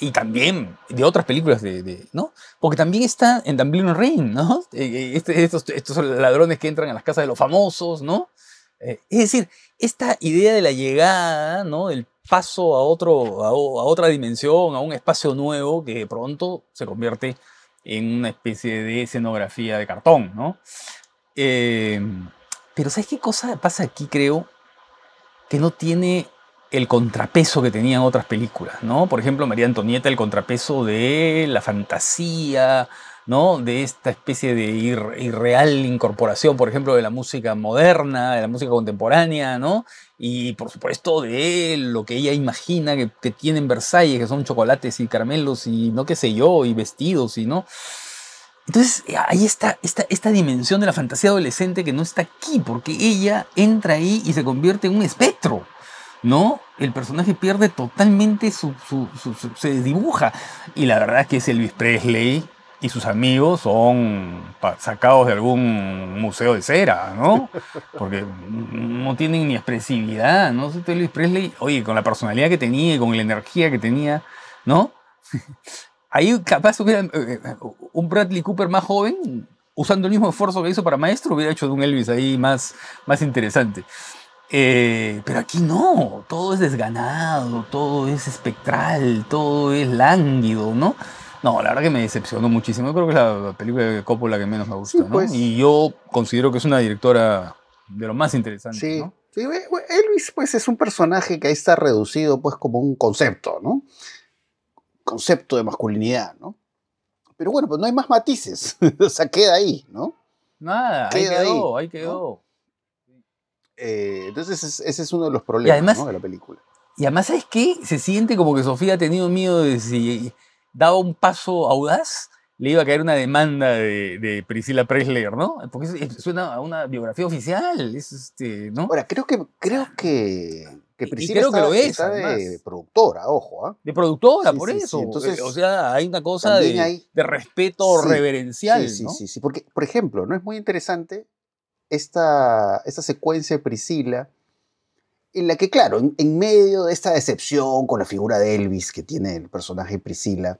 y también de otras películas, de, de- ¿no? Porque también está en Dublin Rain, ¿no? Eh, este- estos, estos ladrones que entran a las casas de los famosos, ¿no? Eh, es decir, esta idea de la llegada, ¿no? Del paso a, otro, a, otra dimensión, a un espacio nuevo, que de pronto se convierte en una especie de escenografía de cartón, ¿no? Eh, pero ¿sabes qué cosa pasa aquí, creo? Que no tiene el contrapeso que tenían otras películas, ¿no? Por ejemplo, María Antonieta, el contrapeso de la fantasía, ¿no? De esta especie de ir- irreal incorporación, por ejemplo, de la música moderna, de la música contemporánea, ¿no? Y por supuesto de lo que ella imagina que, que tiene en Versalles, que son chocolates y caramelos y no qué sé yo, y vestidos y no. Entonces ahí está esta, esta dimensión de la fantasía adolescente que no está aquí, porque ella entra ahí y se convierte en un espectro. ¿no? El personaje pierde totalmente su, su- se desdibuja. Y la verdad es que ese Elvis Presley y sus amigos son sacados de algún museo de cera, ¿no? Porque no tienen ni expresividad, ¿no? Este Elvis Presley, oye, con la personalidad que tenía y con la energía que tenía, ¿no? Ahí capaz hubiera eh, eh, un Bradley Cooper más joven, usando el mismo esfuerzo que hizo para maestro, hubiera hecho de un Elvis ahí más, más interesante. Eh, pero aquí no, todo es desganado, todo es espectral, todo es lánguido, ¿no? No, la verdad que me decepcionó muchísimo. Yo creo que es la película de Coppola que menos me gusta, Sí, ¿no? pues. Y yo considero que es una directora de lo más interesante, Sí, Elvis pues es un personaje que ahí está reducido pues como un concepto, ¿no? Concepto de masculinidad, ¿no? Pero bueno, pues no hay más matices. o sea, queda ahí, ¿no? Nada, ahí Queda ahí, quedó, ahí quedó. Eh, entonces ese, ese es uno de los problemas además- ¿no? de la película. Y además, ¿sabes qué? Se siente como que Sofía ha tenido miedo de si daba un paso audaz, le iba a caer una demanda de, de Priscilla Presley, ¿no? Porque suena a una biografía oficial, es este, ¿no? Ahora, creo que, creo que, que y Priscila creo que está, lo es, está de productora, ojo, ¿ah? De productora, Sí, por sí, sí, eso. entonces, Eh, o sea, hay una cosa de, hay- de respeto Sí, reverencial, Sí, sí, ¿no? sí, sí, porque, por ejemplo, ¿no? Es muy interesante esta, esta secuencia de Priscila, en la que, claro, en, en medio de esta decepción con la figura de Elvis que tiene el personaje Priscila,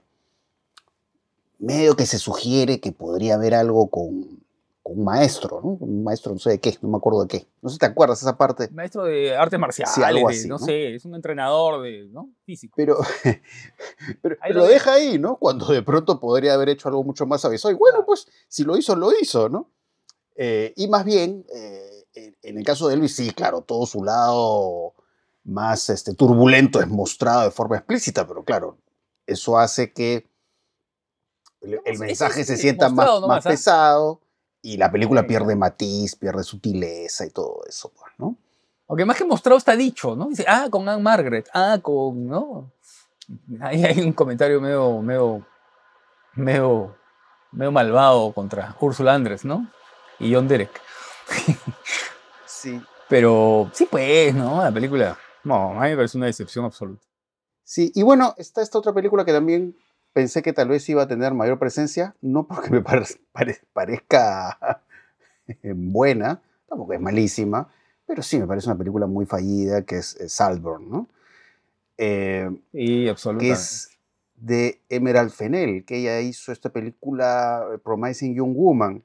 medio que se sugiere que podría haber algo con, con un maestro, ¿no? Un maestro no sé de qué, no me acuerdo de qué. No sé si te acuerdas esa parte. Maestro de artes marciales, algo de- así, no, ¿no? sé, es un entrenador de, ¿no? Físico. Pero, pero, Ahí pero lo deja ahí, ¿no? Cuando de pronto podría haber hecho algo mucho más avisoso. Y bueno, pues si lo hizo, lo hizo, ¿no? Eh, y más bien, eh, en, en el caso de Elvis, sí, claro, todo su lado más este, turbulento es mostrado de forma explícita, pero claro, eso hace que el, mensaje se sienta más, nomás, más ¿ah? pesado y la película pierde matiz, pierde sutileza y todo eso, pues, ¿no? Aunque más que mostrado está dicho, ¿no? Dice, ah, con Anne Margaret, ah, con, ¿no? Ahí hay un comentario medio, medio, medio, medio malvado contra Ursula Andress, ¿no? Y John Derek. Sí. Pero sí, pues, ¿no? La película, no, a mí me parece una decepción absoluta. Sí, y bueno, está esta otra película que también pensé que tal vez iba a tener mayor presencia, no porque me pare- pare- parezca buena, tampoco es malísima, pero sí me parece una película muy fallida, que es eh, Saltburn, ¿no? Eh, que absolutamente. es de Emerald Fennell, que ella hizo esta película eh, Promising Young Woman,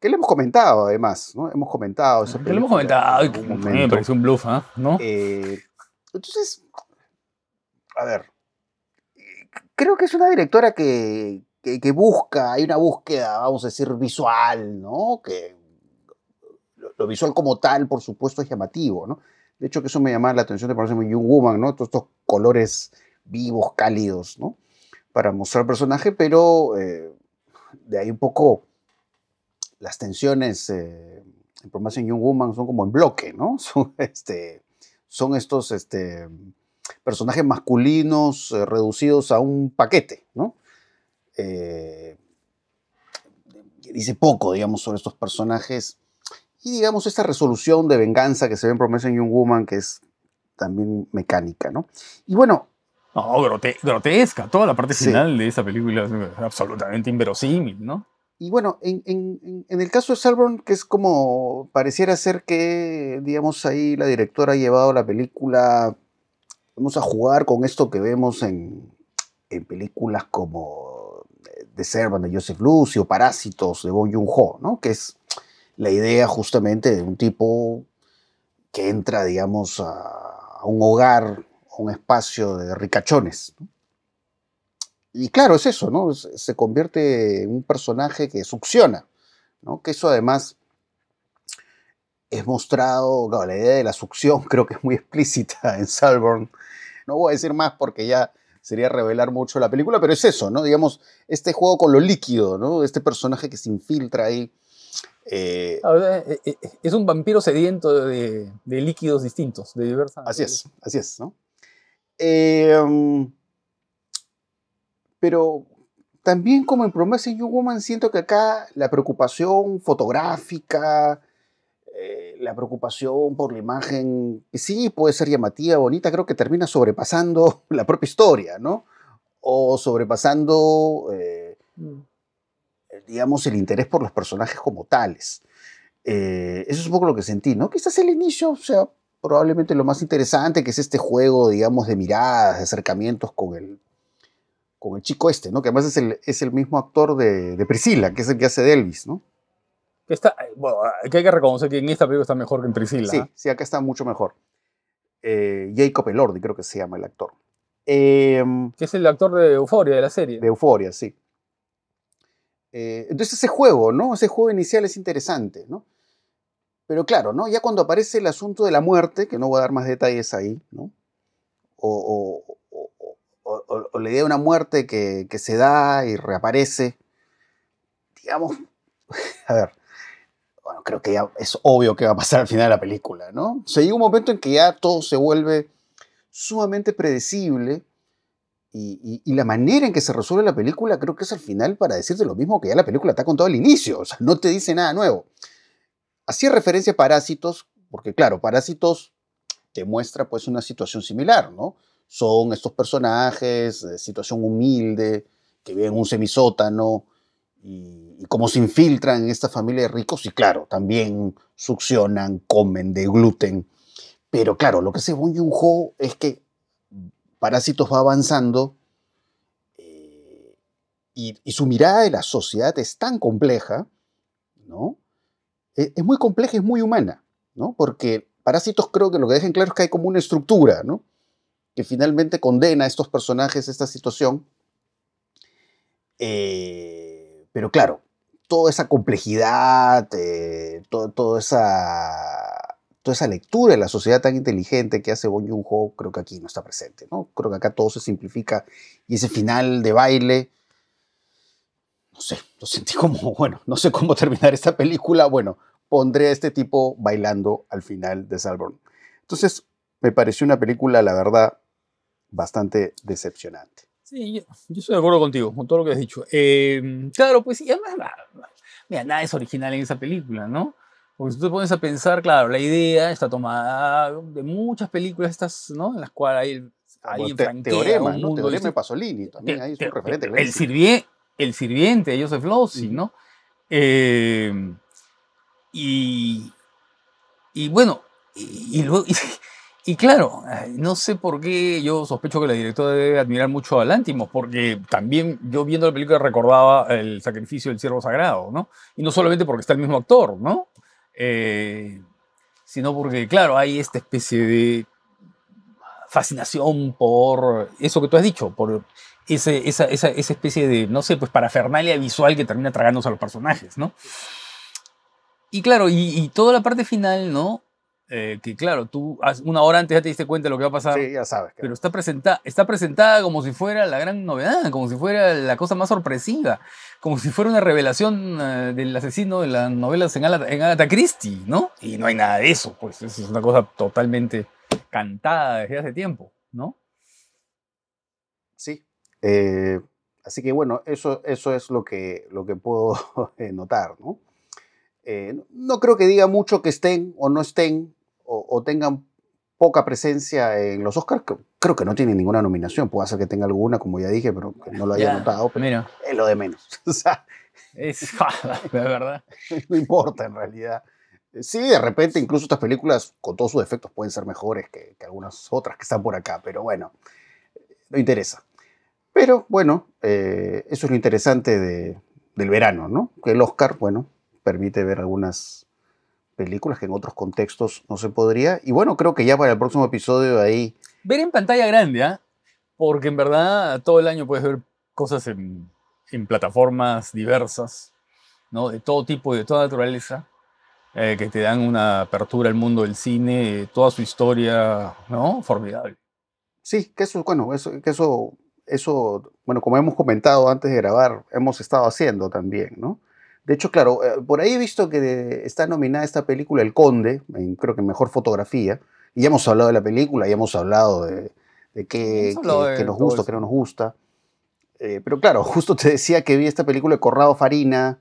que le hemos comentado además, ¿no? Hemos comentado esa Que hemos película comentado, y en que algún a mí me parece un bluff, ¿ah? ¿no? Eh, entonces, a ver, eh, creo que es una directora que, que- busca, hay una búsqueda, vamos a decir, visual, ¿no? Que lo, visual como tal, por supuesto, es llamativo, ¿no? De hecho, que eso me llama la atención de ponerse muy Young Woman, ¿no? Todos estos colores vivos, cálidos, ¿no? Para mostrar personaje, pero eh, de ahí un poco las tensiones eh, en Promising Young Woman son como en bloque, ¿no? Son, este, son estos este, personajes masculinos eh, reducidos a un paquete, ¿no? Eh, dice poco, digamos, sobre estos personajes y, digamos, esta resolución de venganza que se ve en Promising Young Woman, que es también mecánica, ¿no? Y bueno, No, grote- grotesca. Toda la parte Sí. final de esa película es absolutamente inverosímil, ¿no? Y bueno, en, en- en- en el caso de Salborn, que es como pareciera ser que, digamos, ahí la directora ha llevado la película, vamos a jugar con esto que vemos en, películas como eh, The Servant de Joseph Lucy o Parásitos de Bong Joon-ho, ¿no? Que es la idea justamente de un tipo que entra, digamos, a, un hogar, a un espacio de ricachones. Y claro, es eso, ¿no? Se convierte en un personaje que succiona, ¿no? Que eso además es mostrado, la idea de la succión creo que es muy explícita en Salborn. No voy a decir más porque ya sería revelar mucho la película, pero es eso, ¿no? Digamos, este juego con lo líquido, ¿no? Este personaje que se infiltra ahí. eh, eh, eh, Es un vampiro sediento de, de líquidos distintos, de diversas. Así es, así es, ¿no? Eh, um, pero también como en Promising Young Woman siento que acá la preocupación fotográfica, eh, la preocupación por la imagen, que sí puede ser llamativa, bonita, creo que termina sobrepasando la propia historia, ¿no? O sobrepasando, eh, Mm. digamos, el interés por los personajes como tales. Eh, eso es un poco lo que sentí, ¿no? Quizás el inicio sea probablemente lo más interesante, que es este juego, digamos, de miradas, de acercamientos con el, con el chico este, ¿no? Que además es el, es el mismo actor de, de Priscila, que es el que hace de Elvis, ¿no? Que está, eh, bueno, que hay que reconocer que en esta película está mejor que en Priscila. Sí, sí, acá está mucho mejor. Eh, Jacob Elordi, creo que se llama el actor. Eh, Que es el actor de Euforia, de la serie. de Euforia, sí. Eh, entonces ese juego, ¿no? Ese juego inicial es interesante, ¿no? Pero claro, ¿no? Ya cuando aparece el asunto de la muerte, que no voy a dar más detalles ahí, ¿no? O, o- o- o- la idea de una muerte que, que se da y reaparece digamos, a ver, creo que ya es obvio que va a pasar al final de la película, ¿no? O llega un momento en que ya todo se vuelve sumamente predecible y, y, la manera en que se resuelve la película creo que es al final para decirte lo mismo que ya la película está contado al inicio, o sea, no te dice nada nuevo. Hacía referencia a Parásitos, porque claro, Parásitos te muestra pues una situación similar, ¿no? Son estos personajes de situación humilde, que viven en un semisótano, y, cómo se infiltran en esta familia de ricos y claro, también succionan, comen de gluten. Pero claro, lo que hace Bong es que Parásitos va avanzando eh, y, su mirada de la sociedad es tan compleja, ¿no? Es, es, muy compleja es muy humana, ¿no? Porque Parásitos creo que lo que dejan claro es que hay como una estructura, ¿no? Que finalmente condena a estos personajes esta situación. Eh, pero claro, toda esa complejidad, eh, todo, toda, esa, toda esa lectura de la sociedad tan inteligente que hace Bon Joon-ho, creo que aquí no está presente, ¿no? Creo que acá todo se simplifica y ese final de baile, no sé, lo sentí como, bueno, no sé cómo terminar esta película, bueno, pondré a este tipo bailando al final de Salborn. Entonces, me pareció una película, la verdad, bastante decepcionante. Sí, yo, yo, estoy de acuerdo contigo, con todo lo que has dicho. Eh, claro, pues sí, además, mira, nada es original en esa película, ¿no? Porque si tú te pones a pensar, claro, la idea está tomada de muchas películas estas, ¿no? En las cuales hay, hay te, Teorema, ¿no? Teorema de Pasolini, también ahí es un referente. El, sirvie, el sirviente de Joseph Losey, ¿no? Eh, y, y bueno, y, y luego... Y, y claro, no sé por qué yo sospecho que la directora debe admirar mucho a Lántimos, porque también yo viendo la película recordaba el sacrificio del siervo sagrado, ¿no? Y no solamente porque está el mismo actor, ¿no? Eh, sino porque, claro, hay esta especie de fascinación por eso que tú has dicho, por ese, esa, esa, esa especie de, no sé, pues parafernalia visual que termina tragándose a los personajes, ¿no? Y claro, y, y toda la parte final, ¿no? Eh, que claro, tú una hora antes ya te diste cuenta de lo que va a pasar. Sí, ya sabes. Pero está, presenta, está presentada como si fuera la gran novedad, como si fuera la cosa más sorpresiva, como si fuera una revelación uh, del asesino de las novelas en, Agatha, en Agatha Christie, ¿no? Y no hay nada de eso, pues eso es una cosa totalmente cantada desde hace tiempo, ¿no? Sí. Eh, así que bueno, eso, eso es lo que, lo que puedo notar, ¿no? Eh, no creo que diga mucho que estén o no estén o, o, tengan poca presencia en los Oscars, que, creo que no tienen ninguna nominación. Puede ser que tenga alguna, como ya dije, pero no lo haya Ya, notado. Pero mira. es lo de menos. O sea, Es de verdad. no importa en realidad. Sí, de repente incluso estas películas, con todos sus defectos, pueden ser mejores que, que algunas otras que están por acá, pero bueno, no interesa. Pero bueno, eh, eso es lo interesante de, del verano, ¿no? Que el Oscar, bueno, permite ver algunas películas que en otros contextos no se podría. Y bueno, creo que ya para el próximo episodio ahí... Ver en pantalla grande, ¿ah? Porque en verdad todo el año puedes ver cosas en, en plataformas diversas, ¿no? De todo tipo y de toda naturaleza, eh, que te dan una apertura al mundo del cine, toda su historia, ¿no? Formidable. Sí, que eso, bueno, eso, que eso, eso, bueno, como hemos comentado antes de grabar, hemos estado haciendo también, ¿no? De hecho, claro, eh, por ahí he visto que está nominada esta película El Conde, en, creo que mejor fotografía, y ya hemos hablado de la película, ya hemos hablado de, de qué, nos gusta, qué no nos gusta. Eh, pero claro, justo te decía que vi esta película de Corrado Farina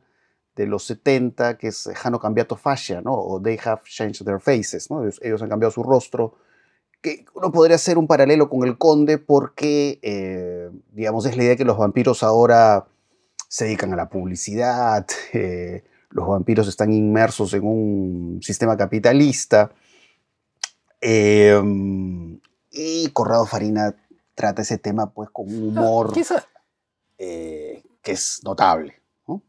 de los 70, que es Hanno Cambiato Fascia, ¿no? O They Have Changed Their Faces, ¿no? Ellos, ellos han cambiado su rostro. Que uno podría hacer un paralelo con El Conde porque, eh, digamos, es la idea que los vampiros ahora se dedican a la publicidad, eh, los vampiros están inmersos en un sistema capitalista. eh, y Corrado Farina trata ese tema pues con un humor ¿Qué esa- eh, que es notable. ¿no?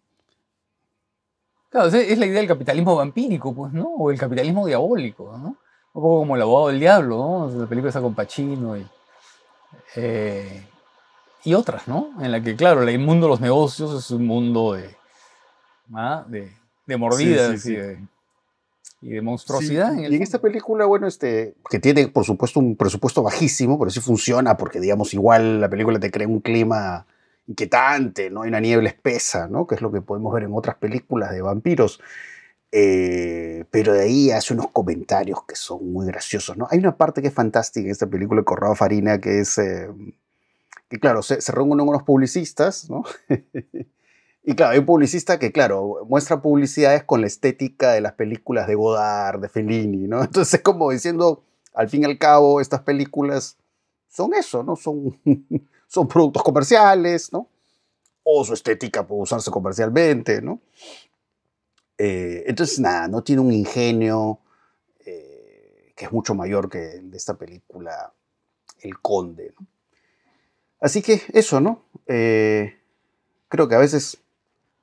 Claro, es- la idea del capitalismo vampírico, pues, ¿no? O el capitalismo diabólico, ¿no? Un poco como el abogado del diablo, ¿no? La película esa con Pacino y, eh, y otras, ¿no? En la que, claro, el mundo de los negocios es un mundo de, ¿ah? de, de mordidas sí. Y, de, y de monstruosidad. En y en esta película, bueno, este, que tiene por supuesto un presupuesto bajísimo, pero sí funciona porque, digamos, igual la película te crea un clima inquietante, ¿no? Hay una niebla espesa, ¿no? Que es lo que podemos ver en otras películas de vampiros. Eh, pero de ahí hace unos comentarios que son muy graciosos, ¿no? Hay una parte que es fantástica en esta película de Corrado Farina, que es, eh, que claro, se, se reúnen unos publicistas, ¿no? y claro, hay un publicista que, claro, muestra publicidades con la estética de las películas de Godard, de Fellini, ¿no? Entonces es como diciendo, al fin y al cabo, estas películas son eso, ¿no? Son, son productos comerciales, ¿no? O su estética puede usarse comercialmente, ¿no? Eh, entonces, nada, no tiene un ingenio eh, que es mucho mayor que el de esta película, El Conde. ¿no? Así que eso, ¿no? Eh, creo que a veces...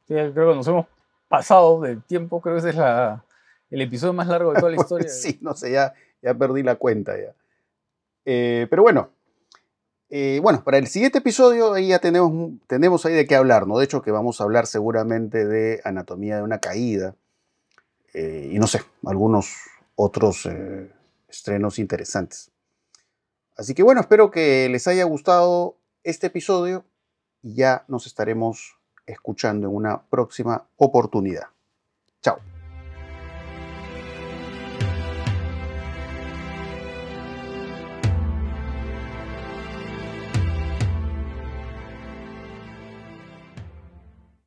Sí, creo que nos hemos pasado de tiempo, creo que ese es la, el episodio más largo de toda la historia. sí, no sé, ya, ya perdí la cuenta ya. pero bueno, bueno, para el siguiente episodio ahí ya tenemos, tenemos ahí de qué hablar, ¿no? De hecho que vamos a hablar seguramente de anatomía de una caída eh, y no sé, algunos otros eh, estrenos interesantes. Así que bueno, espero que les haya gustado este episodio y ya nos estaremos escuchando en una próxima oportunidad. Chao.